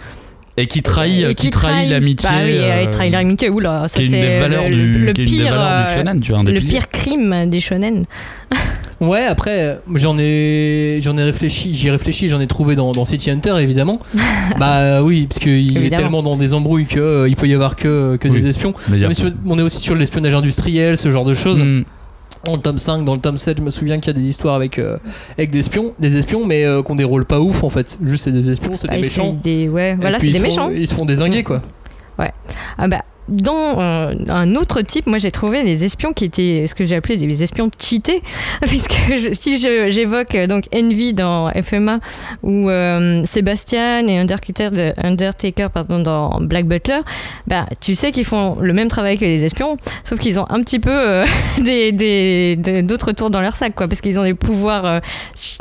Et qui trahit, Et qui trahit l'amitié. Bah oui, euh, il trahit l'amitié, oula, ça c'est le, du, le pire, valeurs du euh, shonen, tu vois, un des le piliers. pire crime des shonen. *laughs* Ouais, après, euh, j'en ai, j'en ai réfléchi, j'y ai réfléchi, j'en ai trouvé dans, dans City Hunter évidemment. *laughs* bah euh, oui, parce qu'il est tellement dans des embrouilles que euh, il peut y avoir que, que Oui. des espions. Mais Mais sur- on est aussi sur l'espionnage industriel, ce genre de choses. Mm. Dans le tome 5, dans le tome 7, je me souviens qu'il y a des histoires avec, euh, avec des espions, des espions, mais euh, des rôles pas ouf en fait. Juste c'est des espions, c'est Bah, des c'est méchants. des- ouais, voilà, c'est des ils se font- méchants. Ils se font désinguer quoi. Ah bah, dans euh, un autre type, moi j'ai trouvé des espions qui étaient ce que j'ai appelé des espions cheatés, *laughs* puisque je- si j'évoque euh, donc Envy dans FMA ou euh, Sébastien et Undertaker, de- Undertaker pardon, dans Black Butler, bah, tu sais qu'ils font le même travail que les espions, sauf qu'ils ont un petit peu euh, *laughs* des- d'autres tours dans leur sac, quoi, parce qu'ils ont des pouvoirs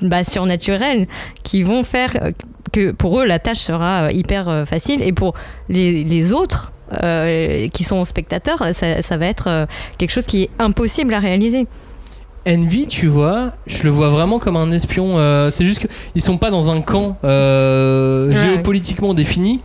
bah, surnaturels qui vont faire que pour eux la tâche sera hyper facile et pour les autres euh, qui sont spectateurs, ça, ça va être euh, quelque chose qui est impossible à réaliser. Envy, tu vois, je le vois vraiment comme un espion. euh, c'est juste qu'ils sont pas dans un camp euh, Ouais. géopolitiquement défini.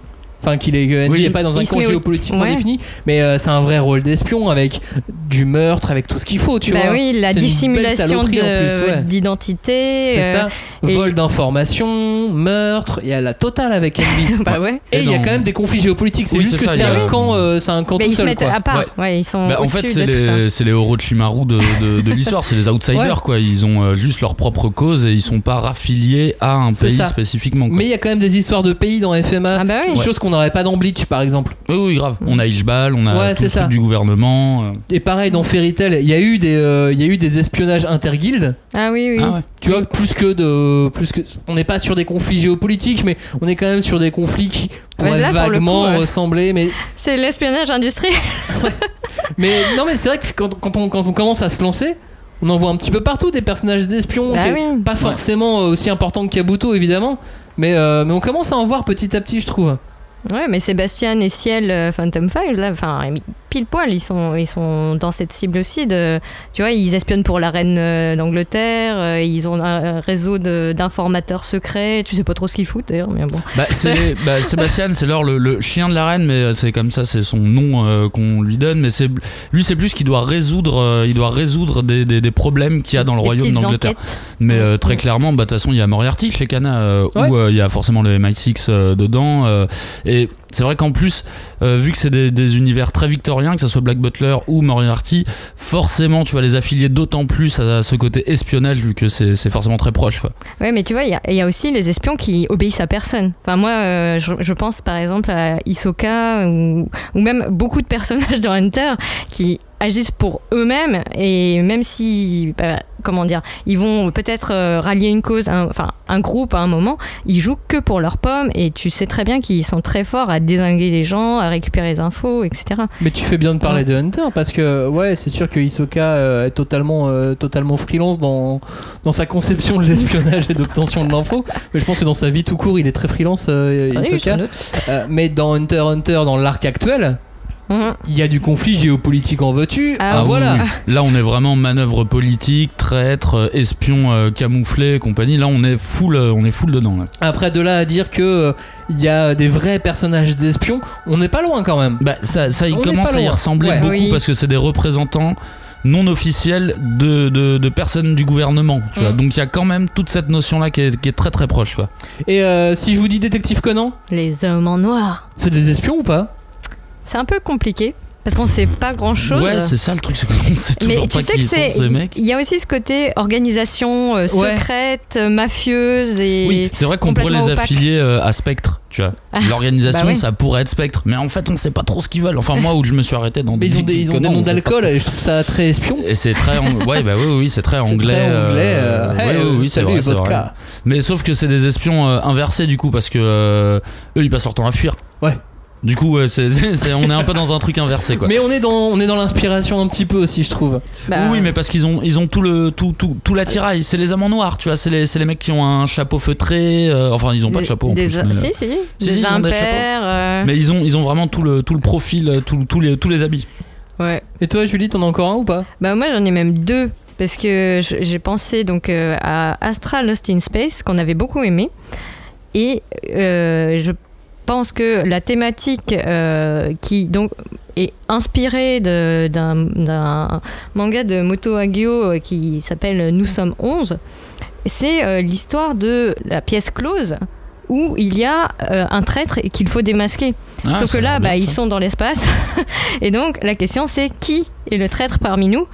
Enfin, qu'il est, Oui. n'est pas dans un Il se camp géopolitiquement ouais. défini, mais euh, c'est un vrai rôle d'espion avec du meurtre, avec tout ce qu'il faut, tu bah vois. oui, la dissimulation ouais. d'identité. Euh, et- Vol d'informations, meurtre, il y a la totale avec Envy. *laughs* bah ouais. Et il y a quand même des conflits géopolitiques. C'est Oui, juste que c'est un camp, euh, c'est un camp Mais tout ils se seul, mettent quoi. à part. Ouais. Ouais. ils sont Bah, en fait, c'est les, *laughs* les héros de Shimaru de, de, de *laughs* l'histoire, c'est les outsiders, quoi. Ils ont euh, juste leur propre cause et ils sont pas raffiliés à un pays spécifiquement. Mais il y a quand même des histoires de pays dans FMA. Ah bah. Chose qu'on n'aurait pas dans Bleach, par exemple. Oui, oui, grave. On a Ishbal, on a Ouais, tout c'est le truc ça. du gouvernement. euh. Et pareil dans Fairy Tail, il y a eu des, euh, il y a eu des espionnages interguildes. Ah oui, oui. Ah ouais. Tu vois, plus que de, plus que, on n'est pas sur des conflits géopolitiques, mais on est quand même sur des conflits qui pourraient pour vaguement coup, ressembler. Mais, C'est l'espionnage industriel. *laughs* mais non, mais c'est vrai que quand, quand on, quand on commence à se lancer, on en voit un petit peu partout des personnages d'espions, Bah oui. pas forcément aussi important que Kabuto évidemment, mais, euh, mais on commence à en voir petit à petit, je trouve. Ouais, mais Sébastien et Ciel euh, Phantom Five, là, enfin, pile poil, ils sont, ils sont dans cette cible aussi. De, tu vois, ils espionnent pour la reine euh, d'Angleterre, euh, ils ont un réseau d'informateurs secrets. Tu sais pas trop ce qu'ils foutent d'ailleurs, mais bon. Bah, c'est, *laughs* bah, Sébastien, c'est leur le, le chien de la reine, mais c'est comme ça, c'est son nom euh, qu'on lui donne. Mais c'est lui, c'est plus qu'il doit résoudre, euh, il doit résoudre des, des, des problèmes qu'il y a dans le Des royaume d'Angleterre. Mais euh, très clairement, bah, de toute façon, il y a Moriarty chez Cana, Ouais. où il y a forcément le MI6 euh, dedans. Et c'est vrai qu'en plus, euh, vu que c'est des, univers très victoriens, que ce soit Black Butler ou Moriarty, forcément, tu vas les affilier d'autant plus à ce côté espionnage, vu que c'est forcément très proche. Quoi. Ouais, mais tu vois, il y, a- aussi les espions qui obéissent à personne. Enfin, moi, euh, je, pense par exemple à Hisoka ou, ou même beaucoup de personnages dans Hunter qui agissent pour eux-mêmes et même si, bah, comment dire, ils vont peut-être euh, rallier une cause, un- enfin un groupe à un moment, ils jouent que pour leurs pommes et tu sais très bien qu'ils sont très forts à désinguer les gens, à récupérer les infos, etc. Mais tu fais bien de parler de Hunter parce que ouais, c'est sûr que Hisoka euh, est totalement, euh, totalement freelance dans, dans sa conception de l'espionnage et d'obtention de l'info. Mais je pense que dans sa vie tout court, il est très freelance, euh, Ah oui, Hisoka. Euh, mais dans Hunter Hunter, dans l'arc actuel. Il y a du conflit géopolitique en veux-tu. Ah Ah, voilà. oui, oui. Là, on est vraiment manœuvre politique, traître, euh, espion euh, camouflé, compagnie. Là, on est full, euh, on est full dedans. Là. Après de là à dire que euh, il y a des vrais personnages d'espions, on n'est pas loin quand même. Bah, ça, ça y On est commence à y ressembler Ouais. beaucoup Oui. parce que c'est des représentants non officiels de, de, de personnes du gouvernement. Tu vois. Mm. Donc il y a quand même toute cette notion-là qui est, qui est très très proche. Quoi. Et euh, si je vous dis détective Conan, Les hommes en noir. c'est des espions ou pas? C'est un peu compliqué parce qu'on sait pas grand chose. Ouais, c'est ça le truc, c'est qu'on *laughs* sait Mais toujours tu pas sais qui que sont c'est. ces mecs. Il y a aussi ce côté organisation euh, Ouais. secrète, euh, mafieuse et. Oui, c'est vrai qu'on pourrait les opaque. affilier euh, à Spectre, tu vois. Ah, L'organisation, bah ouais. ça pourrait être Spectre, mais en fait, on sait pas trop ce qu'ils veulent. Enfin, moi, où je me suis arrêté dans Mais ils ont des, ils ont des noms d'alcool et je trouve ça très espion. Et c'est très, ang- ouais, bah oui, oui, c'est très *laughs* C'est anglais. très anglais. euh, ouais, oui, euh, oui, c'est vrai, vrai. Mais sauf que c'est des espions inversés du coup, parce que eux, ils passent leur temps à fuir. Ouais. Du coup, ouais, c'est, *laughs* c'est- c'est- on est un peu dans un truc inversé, quoi. Mais on est dans, on est dans l'inspiration un petit peu aussi, je trouve. Bah, Oui, mais parce qu'ils ont, ils ont tout le, tout, tout, tout l'attirail. C'est les hommes en noir, tu vois. C'est les, c'est les mecs qui ont un chapeau feutré. euh, enfin, ils ont pas de des- chapeau. En des, plus, mais, si, si, Si, des si, ils ont des impairs. euh, mais ils ont, ils ont vraiment tout le, tout le profil, euh, tout, tout les, tous les habits. Ouais. Et toi, Julie, t'en as encore un ou pas? Bah, moi, j'en ai même deux. Parce que je- j'ai pensé donc euh, à Astra Lost in Space, qu'on avait beaucoup aimé. Et euh, je pense que la thématique euh, qui donc est inspirée de- d'un manga de Moto Hagio euh, qui s'appelle Nous sommes 11, c'est euh, l'histoire de la pièce close où il y a euh, un traître et qu'il faut démasquer. Ah, Sauf que là, bah, bien, ils sont dans l'espace. *laughs* et donc, la question, c'est qui est le traître parmi nous?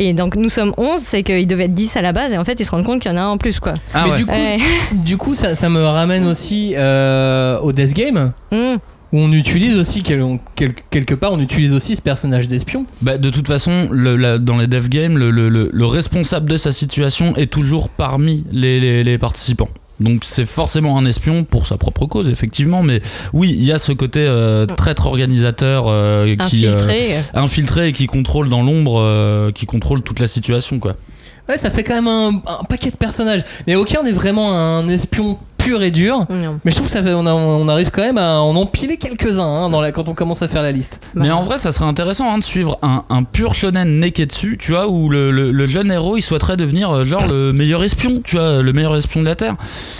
Et donc, nous sommes 11, c'est qu'ils devaient être 10 à la base, et en fait, ils se rendent compte qu'il y en a un en plus, quoi. Ah Mais ouais. du coup, Ouais. *laughs* du coup ça, ça me ramène aussi euh, au Death Game. Hmm. Où on utilise aussi, quel- quel- quelque part, on utilise aussi ce personnage d'espion. Bah, de toute façon, le- la- dans les dev games, le, le- le- le responsable de sa situation est toujours parmi les, les- les participants. Donc c'est forcément un espion pour sa propre cause, effectivement. Mais oui, il y a ce côté euh, traître organisateur euh, qui euh, Infiltré. infiltré et qui contrôle dans l'ombre, euh, qui contrôle toute la situation, quoi. Ouais, ça fait quand même un, un paquet de personnages. Mais aucun n'est vraiment un espion pur et dur. Non. Mais je trouve que ça fait, on, a- on arrive quand même à en empiler quelques-uns hein, dans la, quand on commence à faire la liste. Mais Bah, en vrai, ça serait intéressant hein, de suivre un, un pur shonen neketsu, tu vois, où le, le- le jeune héros il souhaiterait devenir euh, genre le meilleur espion, tu vois, le meilleur espion de la Terre.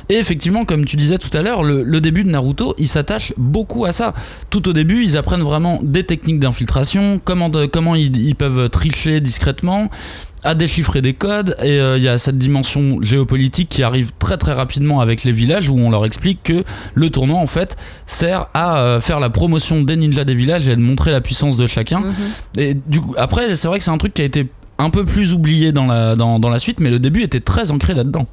Et effectivement, comme tu disais tout à l'heure, le, le début de Naruto, il s'attache beaucoup à ça. Tout au début, ils apprennent vraiment des techniques d'infiltration, comment, de- comment ils, ils peuvent tricher discrètement à déchiffrer des codes et euh, il y a cette dimension géopolitique qui arrive très très rapidement avec les villages où on leur explique que le tournoi en fait sert à euh, faire la promotion des ninjas des villages et de montrer la puissance de chacun Mhm. et du coup, après, c'est vrai que c'est un truc qui a été un peu plus oublié dans la, dans, dans la suite, mais le début était très ancré là-dedans.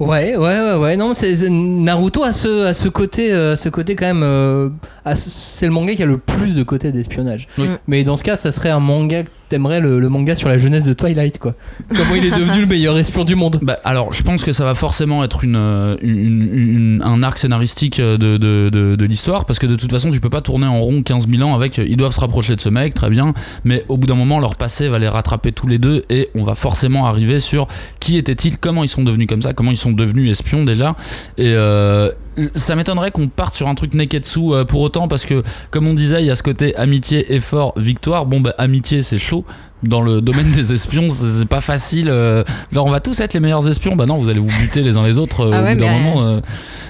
Ouais, ouais, ouais, ouais. Non, c'est Naruto a ce, a ce côté, euh, ce côté quand même. euh, c'est le manga qui a le plus de côté d'espionnage. Oui. Mais dans ce cas, ça serait un manga. T'aimerais le, manga sur la jeunesse de Twilight, quoi. Comment il est devenu le meilleur espion du monde. Bah, alors, je pense que ça va forcément être une, euh, un arc scénaristique de, de, de, de l'histoire, parce que de toute façon, tu peux pas tourner en rond 15 000 ans avec. Ils doivent se rapprocher de ce mec, très bien, mais au bout d'un moment, leur passé va les rattraper tous les deux, et on va forcément arriver sur qui étaient-ils, comment ils sont devenus comme ça, comment ils sont devenus espions déjà. Et euh, ça m'étonnerait qu'on parte sur un truc Neketsu euh, pour autant parce que comme on disait il y a ce côté amitié effort victoire. Bon bah amitié c'est chaud. Dans le domaine des espions *laughs* c'est pas facile euh, on va tous être les meilleurs espions. Bah non vous allez vous buter les uns les autres euh, Ah au bout d'un moment euh,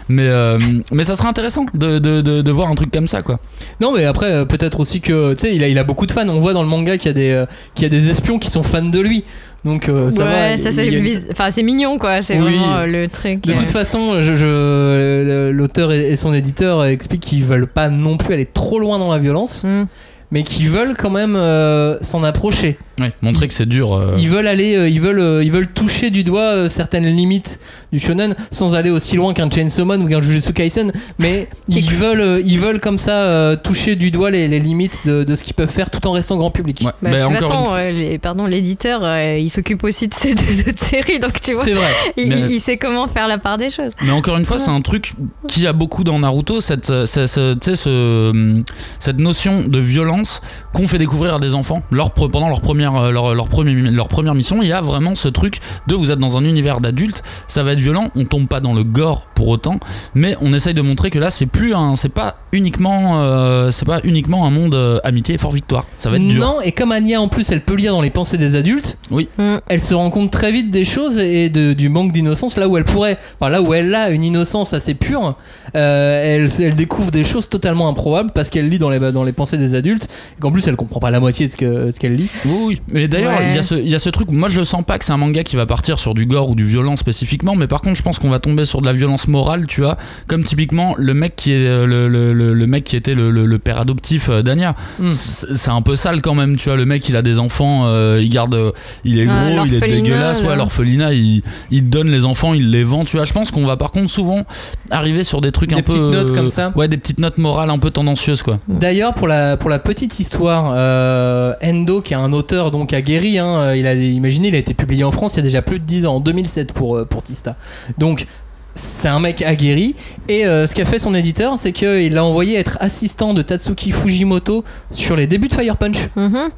mais euh, mais ça serait intéressant de, de, de, de voir un truc comme ça quoi. Non, mais après, peut-être aussi que, tu sais, il a, il a beaucoup de fans. On voit dans le manga qu'il y, a des, euh, qu'il y a des espions qui sont fans de lui. Donc, euh, ça ouais, va. ça c'est une- enfin mignon quoi, c'est Oui. vraiment euh, le truc. De euh, toute façon, je, je- l'auteur et son éditeur expliquent qu'ils veulent pas non plus aller trop loin dans la violence, hmm. mais qu'ils veulent quand même euh, s'en approcher. montrer que c'est dur euh, Ils veulent aller, euh, ils veulent, euh, ils veulent toucher du doigt euh, certaines limites du shonen, sans aller aussi loin qu'un Chainsaw Man ou qu'un Jujutsu Kaisen, mais ils veulent, euh, ils veulent comme ça euh, toucher du doigt les, les limites de, de ce qu'ils peuvent faire tout en restant grand public. ouais. Bah, Bah, de toute façon, euh, les, pardon, l'éditeur, euh, il s'occupe aussi de ces *laughs* deux autres séries, donc tu vois, vrai. il, Mais- il sait comment faire la part des choses. Mais encore une fois, c'est un truc qui a beaucoup dans Naruto, cette, euh, ce- ce- tu sais, ce, cette notion de violence qu'on fait découvrir à des enfants leur, pendant leur première, leur, leur, premier- leur première mission. Il y a vraiment ce truc de vous êtes dans un univers d'adultes, ça va être violent, on tombe pas dans le gore pour autant, mais on essaye de montrer que là, c'est plus un, c'est pas uniquement, euh, c'est pas uniquement un monde euh, amitié et fort victoire. Ça va être dur. Non, et comme Anya en plus elle peut lire dans les pensées des adultes, Oui. Mm. elle se rend compte très vite des choses et de- du manque d'innocence là où elle pourrait, enfin là où elle a une innocence assez pure, euh, elle, elle découvre des choses totalement improbables parce qu'elle lit dans les, dans les pensées des adultes et qu'en plus elle comprend pas la moitié de ce que- ce qu'elle lit. Oui, oui. Mais d'ailleurs, Ouais. il y, a ce- il y a ce truc. Moi, je sens pas que c'est un manga qui va partir sur du gore ou du violent spécifiquement. Mais par contre, je pense qu'on va tomber sur de la violence morale, tu vois. Comme typiquement le mec qui est euh, le, le, le- le mec qui était le, père adoptif euh, d'Anya. Mm. C'est un peu sale quand même, tu vois. Le mec, il a des enfants, euh, il garde, il est Ah, gros, il est dégueulasse. Ouais, l'orphelinat, il, il donne les enfants, il les vend, tu vois. Je pense qu'on va par contre souvent arriver sur des trucs Des un peu. petites notes comme ça. Ouais, des petites notes morales un peu tendancieuses, quoi. D'ailleurs, pour la, pour la petite histoire, euh, Endo, qui est un auteur donc aguerri, hein, il a, imaginez, il a été publié en France il y a déjà plus de 10 ans, en 2007 pour, pour Tista. Donc, c'est un mec aguerri. Et euh, ce qu'a fait son éditeur, c'est qu'il l'a envoyé être assistant de Tatsuki Fujimoto sur les débuts de Fire Punch. Mhm.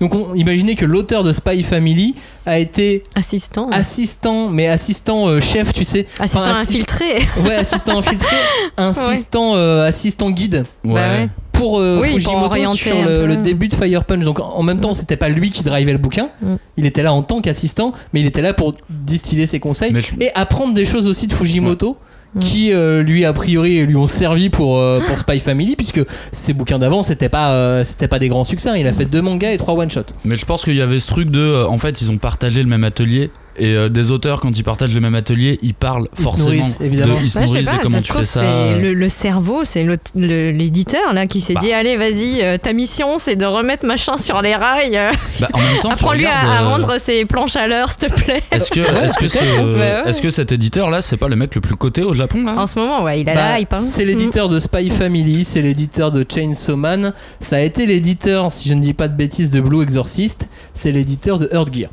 Donc, on, imaginez que l'auteur de Spy Family a été Assistant. assistant, mais assistant euh, chef, tu sais. Assistant Enfin, infiltré. *laughs* Ouais, assistant infiltré, *laughs* assistant, euh, assistant guide Ouais. Bah ouais. pour euh, Oui, pour Fujimoto orienter sur le, début de Fire Punch. Donc en même temps, c'était pas lui qui drivait le bouquin. Mm. Il était là en tant qu'assistant, mais il était là pour distiller ses conseils Mais et apprendre des choses aussi de Fujimoto. Qui euh, lui a priori lui ont servi pour, euh, pour Spy Family puisque ses bouquins d'avant c'était pas euh, pas des grands succès il a fait deux mangas et trois one shot Mais je pense qu'il y avait ce truc de. En fait, ils ont partagé le même atelier. Et euh, des auteurs, quand ils partagent le même atelier, ils parlent Ils se forcément. nourrissent, évidemment. de- ils se Ouais, je sais nourrissent pas, de comment ça se tu trouve, fais ça. c'est le, le cerveau, c'est l'éditeur là qui s'est Bah. dit allez vas-y, euh, ta mission c'est de remettre machin sur les rails. euh, bah, en même temps, tu Apprends-lui à, euh, rendre ses planches à l'heure, s'il te plaît. Est-ce que, *laughs* est-ce que, ce- ouais. est-ce que cet éditeur là, c'est pas le mec le plus coté au Japon là? En ce moment, ouais, il a Bah, la hype. hein. c'est l'éditeur de Spy Family, c'est l'éditeur de Chainsaw Man, ça a été l'éditeur, si je ne dis pas de bêtises, de Blue Exorcist, c'est l'éditeur de Earth Gear.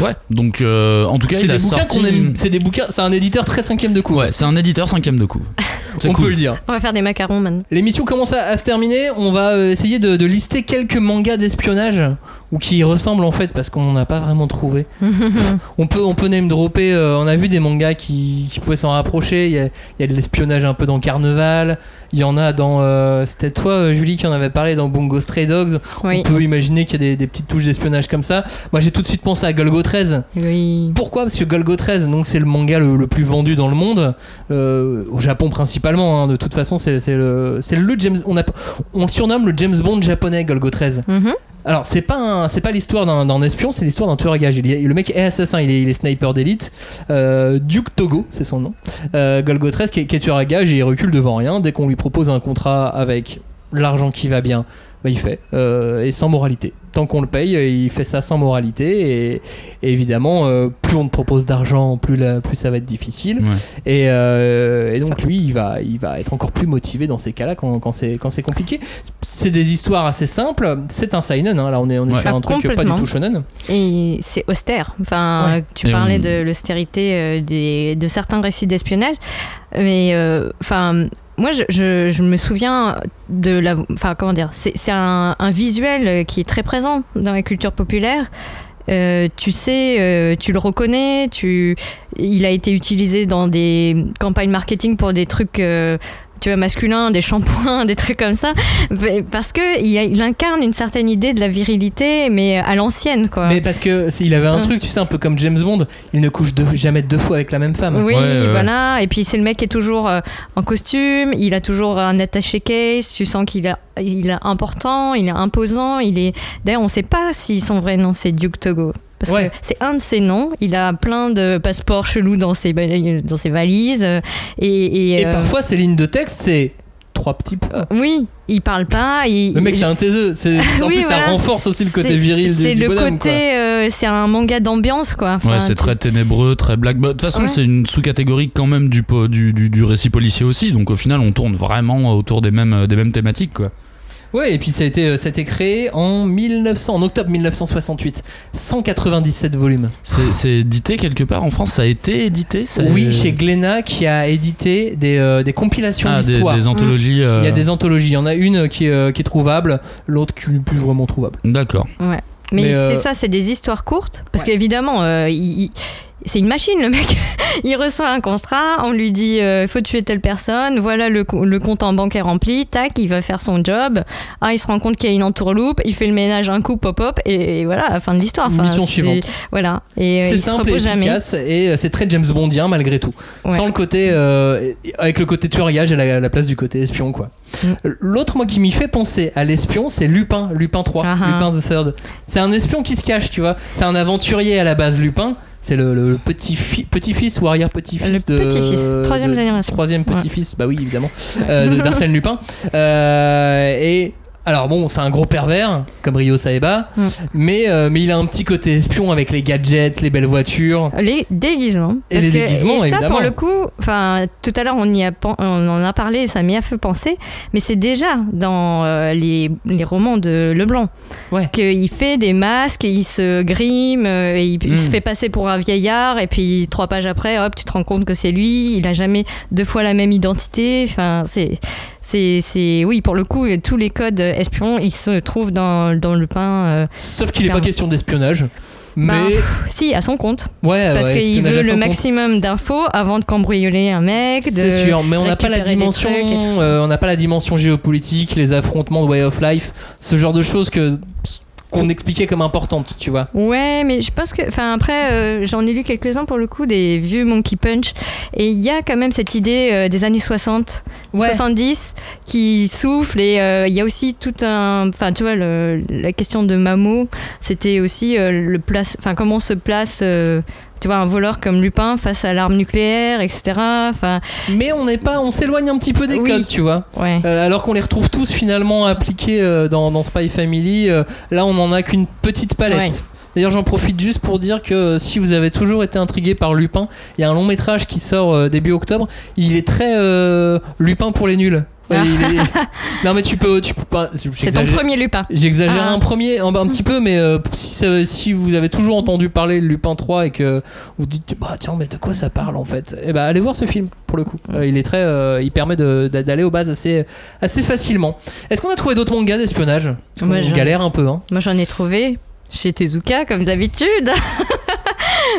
Ouais, donc euh, en tout cas, C'est il a des bouquins sorti. qu'on aime, c'est des bouquins, c'est un éditeur très cinquième de couve. Ouais, c'est un éditeur cinquième de couve. *laughs* C'est on cool. peut le dire. On va faire des macarons, man. L'émission commence à, à se terminer. On va euh, essayer de, de lister quelques mangas d'espionnage ou qui y ressemblent en fait parce qu'on n'a pas vraiment trouvé. *laughs* on peut on peut name dropper. euh, on a vu des mangas qui, qui pouvaient s'en rapprocher. Il y a, il y a de l'espionnage un peu dans Carnival. Il y en a dans. euh, C'était toi euh, Julie qui en avait parlé dans Bungo Stray Dogs. Oui. On peut imaginer qu'il y a des, des petites touches d'espionnage comme ça. Moi j'ai tout de suite pensé à Golgo 13. Oui. Pourquoi? Parce que Golgo 13, donc c'est le manga le, le plus vendu dans le monde, euh, au Japon principalement. hein. de toute façon, c'est le, le James. On, a, on le surnomme le James Bond japonais, Golgo 13. Mhm. Alors c'est pas pas l'histoire d'un espion, c'est l'histoire d'un tueur à gages. Il est- le mec est assassin, il est, sniper d'élite. Euh, Duke Togo, c'est son nom. Euh, Golgo 13 qui qui est tueur à gages et il recule devant rien. Dès qu'on lui propose un contrat avec l'argent qui va bien, bah, il fait Euh, et sans moralité. Tant qu'on le paye, il fait ça sans moralité et, et évidemment, euh, plus on te propose d'argent, plus, la- plus ça va être difficile. Ouais. Et, euh, et donc lui, il va, il va être encore plus motivé dans ces cas-là quand, quand c'est quand c'est compliqué. C'est des histoires assez simples. C'est un seinen. hein. Là, on est, on est Ouais. sur Ah, un truc pas du tout shonen. Et c'est austère. Enfin, Ouais. euh, tu Et parlais on- de l'austérité euh, des- de certains récits d'espionnage, mais euh, enfin. Moi, je, me souviens de la. Enfin, comment dire C'est un visuel qui est très présent dans la culture populaire. euh, tu sais, euh, tu le reconnais, tu, il a été utilisé dans des campagnes marketing pour des trucs. euh, tu vois, masculins, des shampoings, *laughs* des trucs comme ça, parce que il, a- il incarne une certaine idée de la virilité, mais à l'ancienne, quoi. Mais parce que il avait un truc, tu sais, un peu comme James Bond, il ne couche deux- jamais deux fois avec la même femme. Oui, Ouais, ouais. voilà. Et puis c'est le mec qui est toujours euh, en costume, il a toujours un attaché case, tu sens qu'il est, il est important, il est imposant, il est... D'ailleurs, on sait pas si son vrai nom c'est Duke Togo. Parce Ouais. que c'est un de ses noms, il a plein de passeports chelous dans ses, dans ses valises. euh, Et, et, Et euh, parfois, ses lignes de texte, c'est trois petits points. oui, il parle pas. Il, Le mec, c'est un taiseux. C'est- *laughs* En Oui, plus, ça renforce aussi le côté c'est- viril du, C'est du le bonhomme, côté, euh, c'est un manga d'ambiance quoi. Enfin, Ouais, c'est tu- très ténébreux, très black. Bah, De toute façon, Ouais. c'est une sous-catégorie quand même du, du, du récit policier aussi. Donc au final, on tourne vraiment autour des mêmes, des mêmes thématiques. Quoi. Ouais, et puis ça a été, euh, ça a été créé en 1900, en octobre 1968. 197 volumes. C'est édité quelque part en France? Ça a été édité? Ça- Oui, chez Glénat qui a édité des, euh, des compilations ah, des, d'histoires. des anthologies. Il y euh, a des anthologies. Il y en a une qui est, euh, qui est trouvable, l'autre qui n'est plus vraiment trouvable. D'accord. Ouais. Mais, Mais, euh, c'est ça, c'est des histoires courtes? Parce Ouais. qu'évidemment, euh, il- il- c'est une machine, le mec. *laughs* il reçoit un contrat, on lui dit euh, faut tuer telle personne, voilà le, le compte en banque est rempli, tac, il va faire son job. Ah, il se rend compte qu'il y a une entourloupe, il fait le ménage un coup, pop, pop, et, et voilà, fin de l'histoire. Enfin, Mission suivante. Voilà. Et euh, C'est il se simple et repose jamais. efficace et euh, c'est très James Bondien malgré tout. Ouais. Sans le côté. euh, avec le côté tueur j'ai la, la place du côté espion quoi. Mm. L'autre, moi, qui m'y fait penser à l'espion, c'est Lupin, Lupin 3, Ah ah. Lupin the Third. C'est un espion qui se cache, tu vois. C'est un aventurier à la base, Lupin. C'est le, le petit fi- petit-fils ou arrière-petit-fils Le de. petit-fils, troisième de- génération. Troisième petit-fils, bah oui, évidemment. euh, de- d'Arsène Lupin. Euh, et. Alors bon, c'est un gros pervers, comme Rio Saeba, Mm. mais, euh, mais il a un petit côté espion avec les gadgets, les belles voitures. Les déguisements. Et les déguisements, et ça, évidemment. pour le coup, enfin, tout à l'heure, on, y a, pen- on en a parlé et ça m'y a fait penser, mais c'est déjà dans euh, les, les romans de Leblanc Ouais. qu'il fait des masques et il se grime, euh, et il, il Mm. se fait passer pour un vieillard, et puis trois pages après, hop, tu te rends compte que c'est lui, il a jamais deux fois la même identité. Enfin, c'est. C'est, oui, pour le coup, tous les codes espions, ils se trouvent dans, dans le pain. euh, Sauf qu'il n'est pas question d'espionnage. bah, Mais pff, si, à son compte. ouais, Parce ouais, qu'il veut le maximum d'infos avant de cambrioler un mec. C'est sûr, mais on n'a pas la dimension, euh, on n'a pas la dimension géopolitique, les affrontements de way of life, ce genre de choses que qu'on expliquait comme importantes, tu vois. Ouais, mais je pense que, enfin après, euh, j'en ai lu quelques-uns pour le coup des vieux Monkey Punch, et il y a quand même cette idée euh, des années 60, Ouais. 70 qui souffle, et euh, il y a aussi tout un, enfin tu vois, le- la question de Mamo, c'était aussi euh, le place, enfin comment se place. Tu vois, un voleur comme Lupin face à l'arme nucléaire, etc. Enfin, Mais on n'est pas, on s'éloigne un petit peu des Oui. codes, tu vois. ouais. Euh, alors qu'on les retrouve tous finalement appliqués euh, dans, dans Spy Family. euh, là, on en a qu'une petite palette. Ouais. D'ailleurs, j'en profite juste pour dire que si vous avez toujours été intrigué par Lupin, il y a un long métrage qui sort début octobre. Il est très Lupin pour les nuls. Il est- *laughs* non, mais tu peux, tu peux pas. C'est ton premier Lupin. J'exagère Ah. un premier, un, un petit peu, mais euh, si, ça- si vous avez toujours entendu parler de Lupin 3 et que vous dites, bah tiens, mais de quoi ça parle en fait? Eh bah allez voir ce film pour le coup. Euh, il est très, euh, il permet d'aller aux bases assez, assez facilement. Est-ce qu'on a trouvé d'autres mangas d'espionnage? Moi, On galère un peu. Hein. Moi, j'en ai trouvé chez Tezuka, comme d'habitude. *laughs*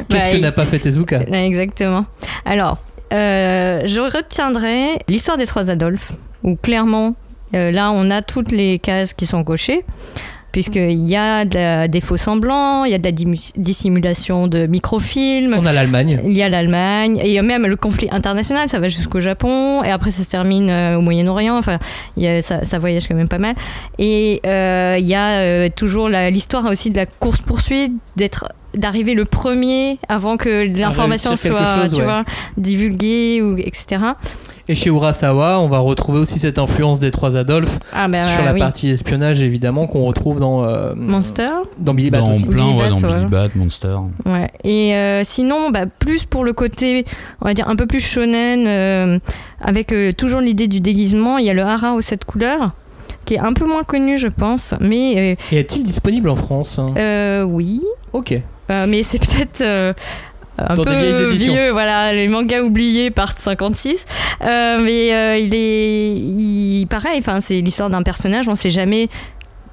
Qu'est-ce Bah, que il- n'a pas fait Tezuka? Exactement. Alors, je retiendrai l'histoire des trois Adolphes, où clairement, euh, là, on a toutes les cases qui sont cochées, puisqu'il y a de la- des faux semblants, il y a de la dissimulation de microfilms. On a l'Allemagne. Il y a l'Allemagne, et il y a même le conflit international, ça va jusqu'au Japon, et après ça se termine euh, au Moyen-Orient, enfin, il y a- ça, ça voyage quand même pas mal. Et euh, il y a toujours l'histoire aussi de la course-poursuite, d'être d'arriver le premier avant que l'information soit chose, tu ouais. vois, divulguée, ou, etc. Et chez Urasawa, on va retrouver aussi cette influence des trois Adolphes Ah, bah, sur la oui. partie espionnage évidemment qu'on retrouve dans euh, Monster. dans Billy Bat dans aussi. plein, Billy ouais, Bat, dans ouais. Billy Bat, Monster. Ouais. Et euh, sinon, bah, plus pour le côté, on va dire, un peu plus shonen, euh, avec euh, toujours l'idée du déguisement, il y a le hara aux sept couleurs, qui est un peu moins connu, je pense, mais Et est-il disponible en France euh, euh, oui. Ok. Euh, mais c'est *laughs* peut-être. euh, un Dans des vieilles peu vieux, voilà, les mangas oubliés part 56. Euh, mais euh, il est, il, pareil, enfin, c'est l'histoire d'un personnage, on sait jamais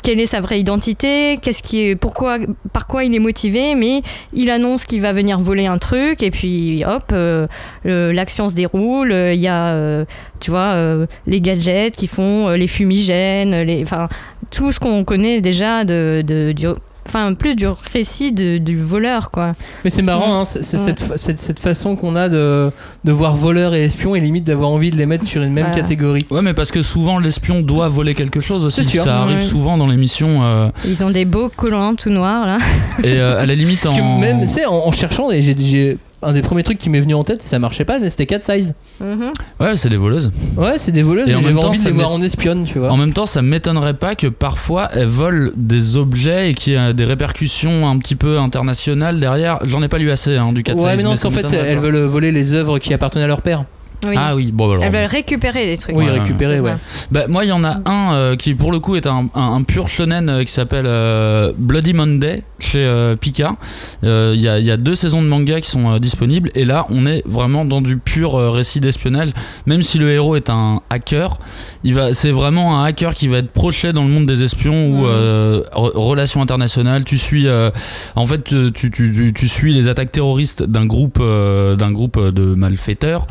quelle est sa vraie identité, qu'est-ce qui est, pourquoi, par quoi il est motivé, mais il annonce qu'il va venir voler un truc et puis hop, euh, l'action se déroule. euh, Il y a, euh, tu vois, euh, les gadgets qui font euh, les fumigènes, les, enfin tout ce qu'on connaît déjà de, de- du, enfin plus du récit de- du voleur quoi. Mais c'est marrant, hein, c'est c'est Ouais. cette, fa- cette, cette façon qu'on a de, de voir voleurs et espions et limite d'avoir envie de les mettre sur une même Voilà. catégorie. Ouais, mais parce que souvent l'espion doit voler quelque chose aussi. C'est sûr. Ça arrive Ouais. souvent dans l'émission. euh, Ils ont des beaux collants tout noirs là. et euh, à la limite, Parce en. que même, tu sais, en, en cherchant, et j'ai- j'ai un des premiers trucs qui m'est venu en tête, ça marchait pas, mais c'était Cat Size. Mhm. Ouais, c'est des voleuses. Ouais, c'est des voleuses, Et en mais même j'avais temps, envie de ça les voir en espionne, tu vois. En même temps, ça m'étonnerait pas que parfois elles volent des objets et qu'il y ait des répercussions un petit peu internationales derrière. J'en ai pas lu assez hein, du 4 Ouais, mais non, ça parce qu'en fait, m'étonnerait elles pas. veulent voler les œuvres qui appartenaient à leur père. Oui. Ah oui, bon, alors. Elles veulent récupérer des trucs. Oui, Ouais, récupérer, ouais. Bah, moi, il y en a un euh, qui, pour le coup, est un, un- un pur shonen euh, qui s'appelle euh, Bloody Monday chez euh, Pika. Euh, Il y, a, il y a deux saisons de manga qui sont euh, disponibles. Et là, on est vraiment dans du pur euh, récit d'espionnage. Même si le héros est un hacker, il va, c'est vraiment un hacker qui va être projeté dans le monde des espions ou re- relations internationales. Tu suis, euh, en fait, tu, tu, tu- tu suis les attaques terroristes d'un groupe, euh, d'un groupe de malfaiteurs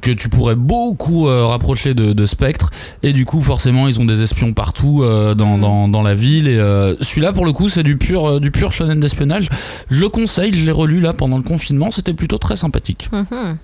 que tu pourrais beaucoup euh, rapprocher de, de Spectre. Et du coup forcément ils ont des espions partout euh, dans, Mm. dans, dans la ville. Et euh, celui-là pour le coup c'est du pur euh, du pur shonen d'espionnage. Je le conseille je l'ai relu là pendant le confinement. C'était plutôt très sympathique. Mhm.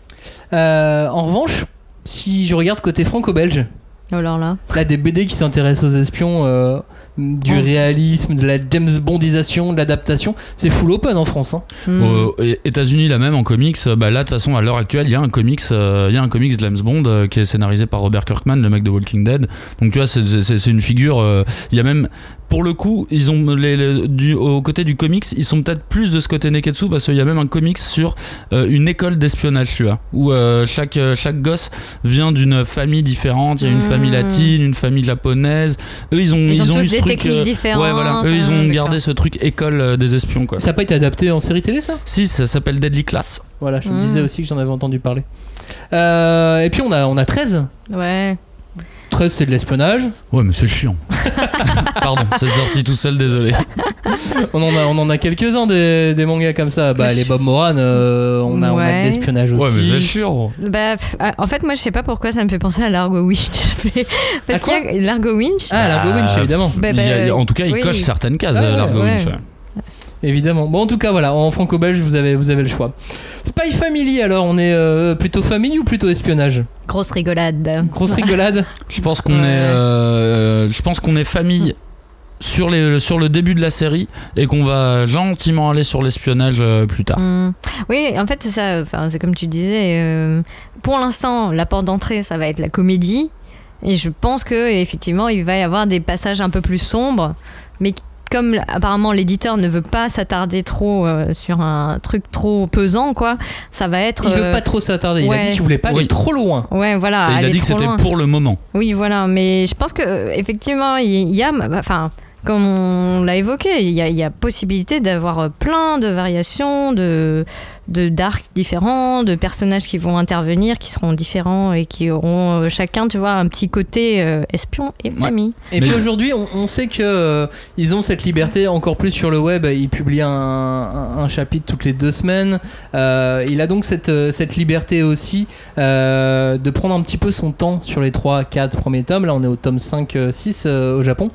Euh, en revanche, si je regarde côté franco-belge, Oh là là. là, des BD qui s'intéressent aux espions, euh, du Oh. réalisme, de la James Bondisation, de l'adaptation, c'est full open en France. hein. Aux et- États-Unis là même en comics euh, bah là de toute façon à l'heure actuelle il y a un comics euh, il y a un comics de James Bond euh, qui est scénarisé par Robert Kirkman le mec de Walking Dead donc tu vois c'est- une figure euh, il y a même pour le coup ils ont les, les- du, au côté du comics ils sont peut-être plus de ce côté Neketsu parce qu'il y a même un comics sur euh, une école d'espionnage tu vois où euh, chaque euh, chaque gosse vient d'une famille différente il y a une Mhm. famille latine une famille japonaise eux ils ont Ils ont eu tous ce des truc techniques euh, différentes. ouais voilà eux ils ont gardé ce truc école euh, des espions quoi Ça n'a pas été adapté en série télé, ça? Si ça s'appelle Deadly Class Voilà, je me Mm. disais aussi que j'en avais entendu parler. Euh, et puis on a, on a 13. Ouais. 13, c'est de l'espionnage. Ouais, mais c'est chiant. *laughs* Pardon, c'est sorti tout seul, désolé. *laughs* On en a, on en a quelques-uns des, des mangas comme ça. Bah, les Bob Moran, euh, on, a, on a Ouais. de l'espionnage aussi. Ouais, mais c'est chiant. Bah, pff, ah, en fait, moi, je sais pas pourquoi ça me fait penser à Largo Winch. *laughs* Mais- Parce À quoi qu'il y a Largo Winch. Ah, Largo Winch, Ah, évidemment. Bah, Il y a- bah, en tout cas, il oui. coche certaines cases, Ah ouais, Largo ouais. Winch. Évidemment. Bon, en tout cas, voilà, en franco-belge, vous avez, vous avez le choix. Spy Family, alors, on est euh, plutôt famille ou plutôt espionnage Grosse rigolade. Grosse rigolade *laughs* Je pense qu'on Ouais. est, euh, je pense qu'on est famille sur les, sur le début de la série et qu'on va gentiment aller sur l'espionnage euh, plus tard. Hmm. Oui, en fait, c'est ça. Enfin, c'est comme tu disais. euh, pour l'instant, la porte d'entrée, ça va être la comédie. Et je pense que effectivement, il va y avoir des passages un peu plus sombres, mais comme apparemment l'éditeur ne veut pas s'attarder trop euh, sur un truc trop pesant, quoi, ça va être. Il veut euh, pas trop s'attarder. Il a dit qu'il voulait pas aller trop loin. Ouais, voilà. Et il a dit que c'était pour le moment. Oui, voilà, mais je pense que euh, effectivement, il y a, enfin, comme on l'a évoqué, il y a, il y a possibilité d'avoir plein de variations, de de d'arcs différents, de personnages qui vont intervenir, qui seront différents et qui auront euh, chacun, tu vois, un petit côté euh, espion et Ouais. famille. Et Mais- puis aujourd'hui, on, on sait que euh, ils ont cette liberté encore plus sur le web. Ils publient un, un- un chapitre toutes les deux semaines. Euh, il a donc cette, cette liberté aussi euh, de prendre un petit peu son temps sur les 3, 4 premiers tomes. Là, on est au tome 5, euh, 6 euh, au Japon.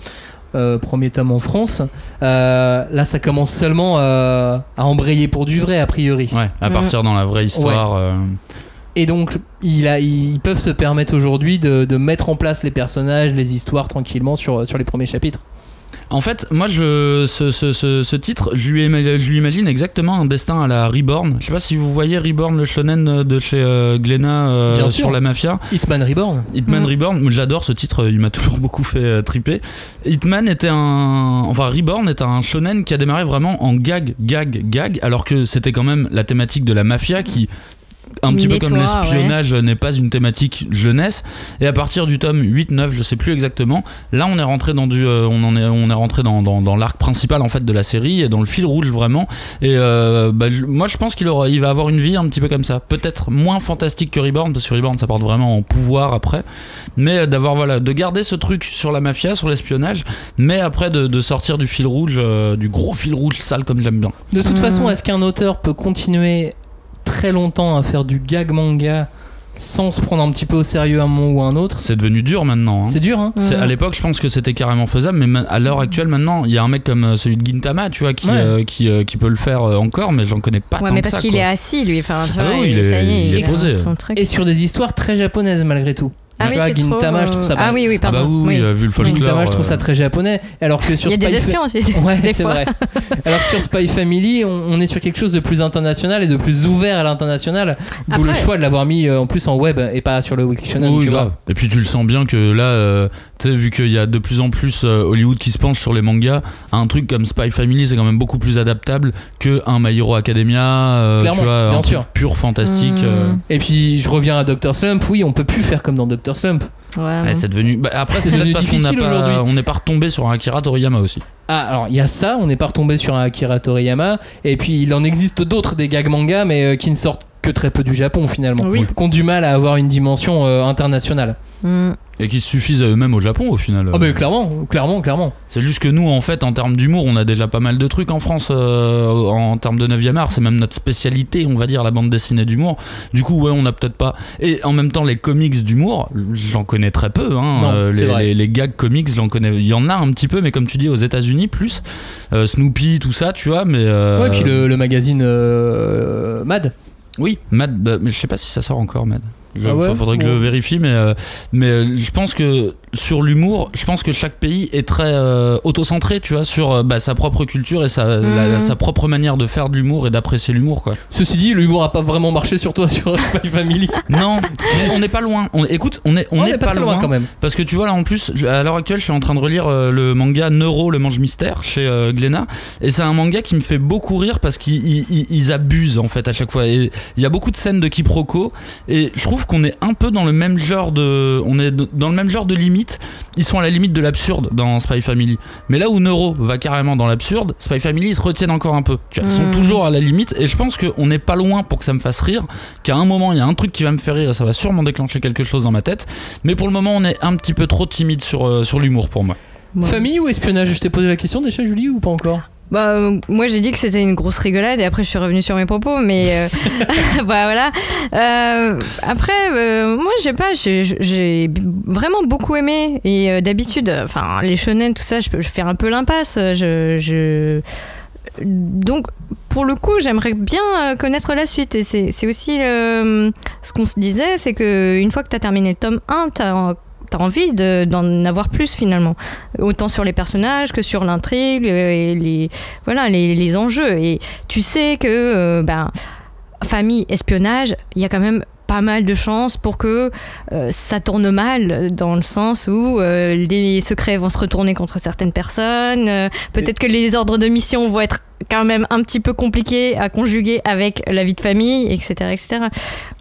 Euh, premier tome en France. Euh, là, ça commence seulement euh, à embrayer pour du vrai, a priori. Ouais, à partir dans la vraie histoire. euh, Et donc, il a, ils peuvent se permettre aujourd'hui de, de mettre en place les personnages, les histoires tranquillement sur, sur les premiers chapitres. En fait, moi, je, ce, ce, ce, ce titre, je lui, ima- je lui imagine exactement un destin à la Reborn. Je sais pas si vous voyez Reborn, le shonen de chez euh, Glénat euh, sûr. sur la mafia. Hitman Reborn. Hitman Mhm. Reborn, j'adore ce titre, il m'a toujours *laughs* beaucoup fait euh, triper. Hitman était un. Enfin, Reborn est un shonen qui a démarré vraiment en gag, gag, gag, alors que c'était quand même la thématique de la mafia qui un petit peu comme l'espionnage n'est pas une thématique jeunesse. Et à partir du tome 8-9, je sais plus exactement, là on est rentré dans du, euh, on en est, on est rentré dans, dans, dans l'arc principal en fait de la série et dans le fil rouge vraiment. Et euh, bah, moi je pense qu'il aura, il va avoir une vie un petit peu comme ça. Peut-être moins fantastique que Reborn parce que Reborn ça porte vraiment en pouvoir après, mais euh, d'avoir voilà, de garder ce truc sur la mafia, sur l'espionnage, mais après de, de sortir du fil rouge, euh, du gros fil rouge sale comme j'aime bien. De toute Hmm. façon, est-ce qu'un auteur peut continuer très longtemps à faire du gag manga sans se prendre un petit peu au sérieux un moment ou un autre C'est devenu dur maintenant. hein. C'est dur, hein C'est- à l'époque, je pense que c'était carrément faisable, mais ma- à l'heure actuelle, maintenant, il y a un mec comme euh, celui de Gintama, tu vois, qui, Ouais. euh, qui, euh, qui peut le faire encore, mais j'en connais pas Ouais, tant mais parce qu'il est assis, lui. Enfin, tu Ah vois, oui, il est- ça y est, il est posé. son truc. Et sur des histoires très japonaises malgré tout. Ah oui, vois, tu trouves, Gintama, je trouve ça Ah oui, oui, Ah pardon. bah oui, oui, oui. euh, vu le folklore. Gintama, je trouve ça euh, très japonais. Alors que sur Il y a des Spy espions aussi. Ouais, des c'est fois. vrai. Alors que sur Spy Family, on, on est sur quelque chose de plus international et de plus ouvert à l'international. D'où le choix de l'avoir mis euh, en plus en web et pas sur le Weekly Shonen. Oui, grave. Et puis tu le sens bien que là, euh, tu sais, vu qu'il y a de plus en plus euh, Hollywood qui se penche sur les mangas, un truc comme Spy Family, c'est quand même beaucoup plus adaptable que un My Hero Academia, euh, Clairement, tu vois, bien un sûr. truc pur fantastique. Mmh. euh. Et puis je reviens à Dr Slump. Oui, on peut plus faire comme dans Slump. Ouais, c'est devenu. bah, après, *laughs* C'est peut-être devenu parce qu'on n'a difficile pas, aujourd'hui. on n'est pas retombé sur un Akira Toriyama aussi. Ah, alors il y a ça, on n'est pas retombé sur un Akira Toriyama. Et puis il en existe d'autres des gags manga, mais euh, qui ne sortent que très peu du Japon finalement. Oui. Qui ont du mal à avoir une dimension euh, internationale. Mm. Et qui suffisent à eux-mêmes au Japon au final. Ah, bah clairement, clairement, clairement. C'est juste que nous, en fait, en termes d'humour, on a déjà pas mal de trucs en France euh, en termes de 9e art. C'est même notre spécialité, on va dire, la bande dessinée d'humour. Du coup, ouais, on a peut-être pas. Et en même temps, les comics d'humour, j'en connais très peu. Hein. Non, Euh, les, vrai. les, les gags comics, j'en connais. Il y en a un petit peu, mais comme tu dis, aux États-Unis plus. Euh, Snoopy, tout ça, tu vois. Mais. euh, Ouais, puis le, le magazine euh, Mad. Oui, Mad, bah, mais je sais pas si ça sort encore, Mad. Il Ah ouais faudrait que je vérifie, mais, euh, mais euh, je pense que sur l'humour, je pense que chaque pays est très euh, autocentré, tu vois, sur euh, bah, sa propre culture et sa, la- Mhm. sa propre manière de faire de l'humour et d'apprécier l'humour, quoi. Ceci dit, l'humour a pas vraiment marché sur toi *laughs* sur Spy Family. Non, mais on n'est pas loin. On, écoute, on est, on On est pas, loin, quand même. Parce que tu vois là en plus, à l'heure actuelle, je suis en train de relire euh, le manga Neuro, le mange mystère chez euh, Glénat, et c'est un manga qui me fait beaucoup rire parce qu'ils ils- ils- ils abusent en fait à chaque fois. Et il y a beaucoup de scènes de quiproquo, et je trouve qu'on est un peu dans le même genre de, on est dans le même genre de limite. Ils sont à la limite de l'absurde dans Spy Family, mais là où Neuro va carrément dans l'absurde, Spy Family ils se retiennent encore un peu. Tu vois, ils sont Mhm. toujours à la limite, et je pense qu'on n'est pas loin pour que ça me fasse rire. Qu'à un moment il y a un truc qui va me faire rire et ça va sûrement déclencher quelque chose dans ma tête. Mais pour le moment, on est un petit peu trop timide sur, euh, sur l'humour pour moi. Ouais. Famille ou espionnage? Je t'ai posé la question déjà, Julie, ou pas encore? Bah, euh, moi j'ai dit que c'était une grosse rigolade et après je suis revenue sur mes propos, mais euh, *laughs* *laughs* bah, voilà. Euh, après, euh, moi je sais pas, j'ai j'ai vraiment beaucoup aimé et euh, d'habitude, enfin les shonen, tout ça, je peux faire un peu l'impasse. Je, je... Donc pour le coup, j'aimerais bien connaître la suite et c'est c'est aussi euh, ce qu'on se disait, c'est que une fois que tu as terminé le tome 1, tu as T'as envie de- d'en avoir plus finalement, autant sur les personnages que sur l'intrigue euh, et les, voilà, les, les enjeux. Et tu sais que, euh, ben, famille, espionnage, il y a quand même pas mal de chances pour que euh, ça tourne mal dans le sens où euh, les secrets vont se retourner contre certaines personnes. euh, Peut-être que les ordres de mission vont être quand même un petit peu compliqués à conjuguer avec la vie de famille, etc. etc.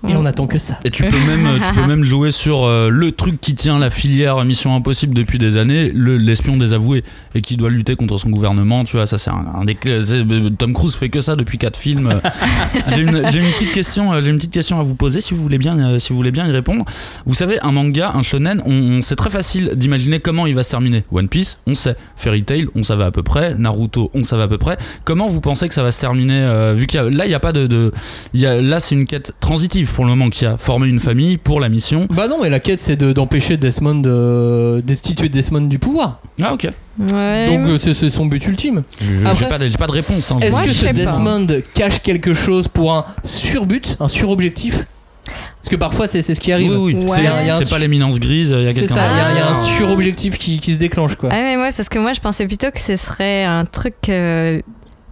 Et on attend que ça. Et tu peux même, tu peux *laughs* même jouer sur euh, le truc qui tient la filière Mission Impossible depuis des années, le- l'espion désavoué, et qui doit lutter contre son gouvernement. Tu vois, ça c'est un, un des euh, Tom Cruise fait que ça depuis quatre films. *laughs* J'ai une, petite question, euh, j'ai une petite question à vous poser si vous voulez bien, euh, si vous voulez bien y répondre. Vous savez, un manga, un shonen, on, on- c'est très facile d'imaginer comment il va se terminer. One Piece, on sait. Fairy Tail, on savait à peu près. Naruto, on savait à peu près. Comment vous pensez que ça va se terminer euh, Vu qu'il y a, là, il y a pas de, de il y a, là, c'est une quête transitive pour le moment qui a formé une famille pour la mission. Bah non, mais la quête c'est de- d'empêcher Desmond de destituer Desmond du pouvoir. Ah ok. Ouais. Donc euh, c'est son but ultime. J'ai pas, pas de réponse. hein. Est-ce Moi, que ce pas. Desmond cache quelque chose pour un surbut, un surobjectif? Parce que parfois c'est c'est ce qui arrive. Oui, oui. Ouais. C'est pas l'éminence grise. Il y a quelqu'un. il y, un Ah. surobjectif qui, qui se déclenche quoi. Ah mais ouais, parce que moi je pensais plutôt que ce serait un truc euh,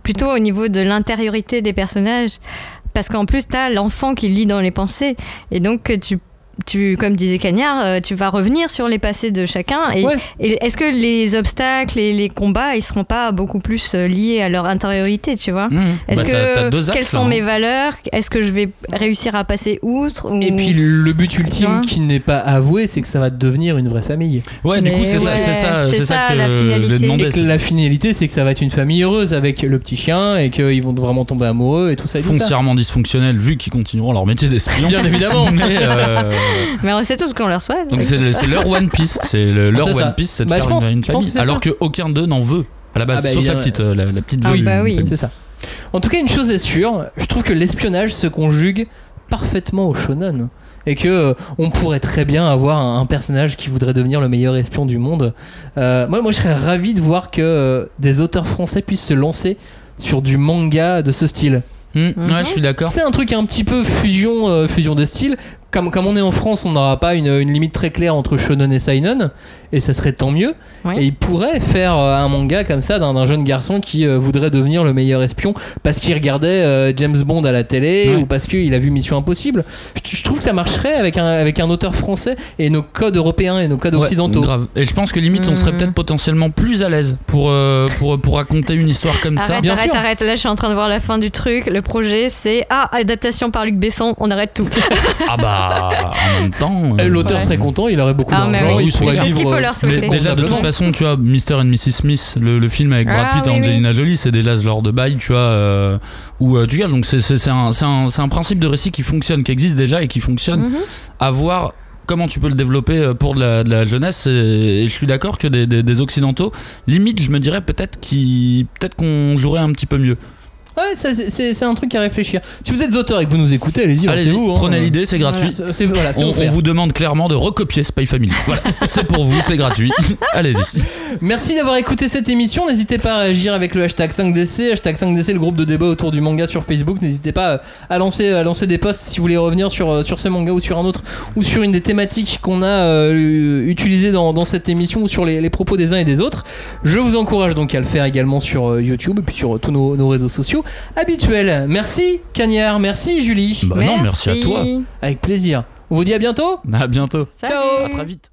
plutôt au niveau de l'intériorité des personnages. Parce qu'en plus, t'as l'enfant qui lit dans les pensées. Et donc, tu tu, comme disait Cagnard, euh, tu vas revenir sur les passés de chacun. Et, Ouais. et est-ce que les obstacles et les combats, ils seront pas beaucoup plus euh, liés à leur intériorité, tu vois? Mmh. Est-ce Bah, que deux quelles axes, sont hein. mes valeurs? Est-ce que je vais réussir à passer outre ou- Et puis le but ultime qui n'est pas avoué, c'est que ça va devenir une vraie famille. Ouais, du Mais coup, c'est ça, c'est ça, c'est ça, ça, que la finalité. Et que la finalité, c'est que ça va être une famille heureuse avec le petit chien et qu'ils vont vraiment tomber amoureux et tout ça. Et tout ça. Foncièrement dysfonctionnel, vu qu'ils continueront leur métier d'espion. Bien évidemment. *laughs* Mais, euh, *laughs* Mais on sait tout ce qu'on leur souhaite. donc c'est le- c'est leur One Piece, c'est le- leur C'est ça. One Piece, c'est de Bah, faire je pense- une, une je pense famille, que c'est alors ça. que aucun d'eux n'en veut à la base, Ah bah, sauf la petite, euh, la, la petite Ah oui, veuve, bah oui. C'est ça. En tout cas, une chose est sûre, je trouve que l'espionnage se conjugue parfaitement au shonen. Et que euh, on pourrait très bien avoir un, un personnage qui voudrait devenir le meilleur espion du monde. Euh, moi, moi, je serais ravi de voir que euh, des auteurs français puissent se lancer sur du manga de ce style. Hum, Mhm. Ouais, je suis d'accord. C'est un truc un petit peu fusion, euh, fusion des styles. Comme, comme on est en France, on n'aura pas une, une limite très claire entre shonen et seinen, et ça serait tant mieux. Et il pourrait faire euh, un manga comme ça d'un jeune garçon qui euh, voudrait devenir le meilleur espion parce qu'il regardait euh, James Bond à la télé ou parce qu'il a vu Mission Impossible. Je, je trouve que ça marcherait avec un, avec un auteur français et nos codes européens et nos codes Ouais, occidentaux. grave. Et je pense que limite, on serait Mhm. peut-être potentiellement plus à l'aise pour, euh, pour, pour raconter une histoire comme ça. Arrête, bien arrête, sûr. arrête. Là, je suis en train de voir la fin du truc. Le projet, c'est Ah, adaptation par Luc Besson. On arrête tout. Ah bah, en même temps. Euh, euh, L'auteur Ouais. serait content, il aurait beaucoup Ah, d'argent, oui, il pourrait vivre. faut leur Mais souhaiter. déjà, de toute façon, tu vois, Mr. and Mrs. Smith, le, le film avec Brad Ah, Pitt et oui, Angelina Jolie, c'est déjà ce genre de bail, tu vois, euh, où euh, tu regardes, donc c'est- un, principe de récit qui fonctionne, qui existe déjà et qui fonctionne. Mhm. À voir comment tu peux le développer euh, pour de la, de la jeunesse. Et, et je suis d'accord que des, des- des occidentaux, limite, je me dirais peut-être qu'on jouerait un petit peu mieux. Ouais, c'est- un truc à réfléchir. Si vous êtes auteur et que vous nous écoutez, allez-y, Allez-y, lancez-vous, hein. prenez l'idée, c'est gratuit. Voilà, c'est voilà, c'est On, on vous demande clairement de recopier Spy Family. Voilà, *laughs* c'est pour vous, c'est gratuit. *laughs* Allez-y. Merci d'avoir écouté cette émission. N'hésitez pas à réagir avec le hashtag 5DC. Hashtag 5DC, le groupe de débat autour du manga sur Facebook. N'hésitez pas euh, à lancer, à lancer des posts si vous voulez revenir sur, euh, sur ce manga ou sur un autre ou sur une des thématiques qu'on a euh, utilisées dans, dans cette émission ou sur les, les propos des uns et des autres. Je vous encourage donc à le faire également sur euh, YouTube et puis sur euh, tous nos, nos réseaux sociaux habituels. Merci Cagnard, merci Julie. Bah non, merci à toi. Avec plaisir. On vous dit à bientôt. À bientôt. Salut. À très vite.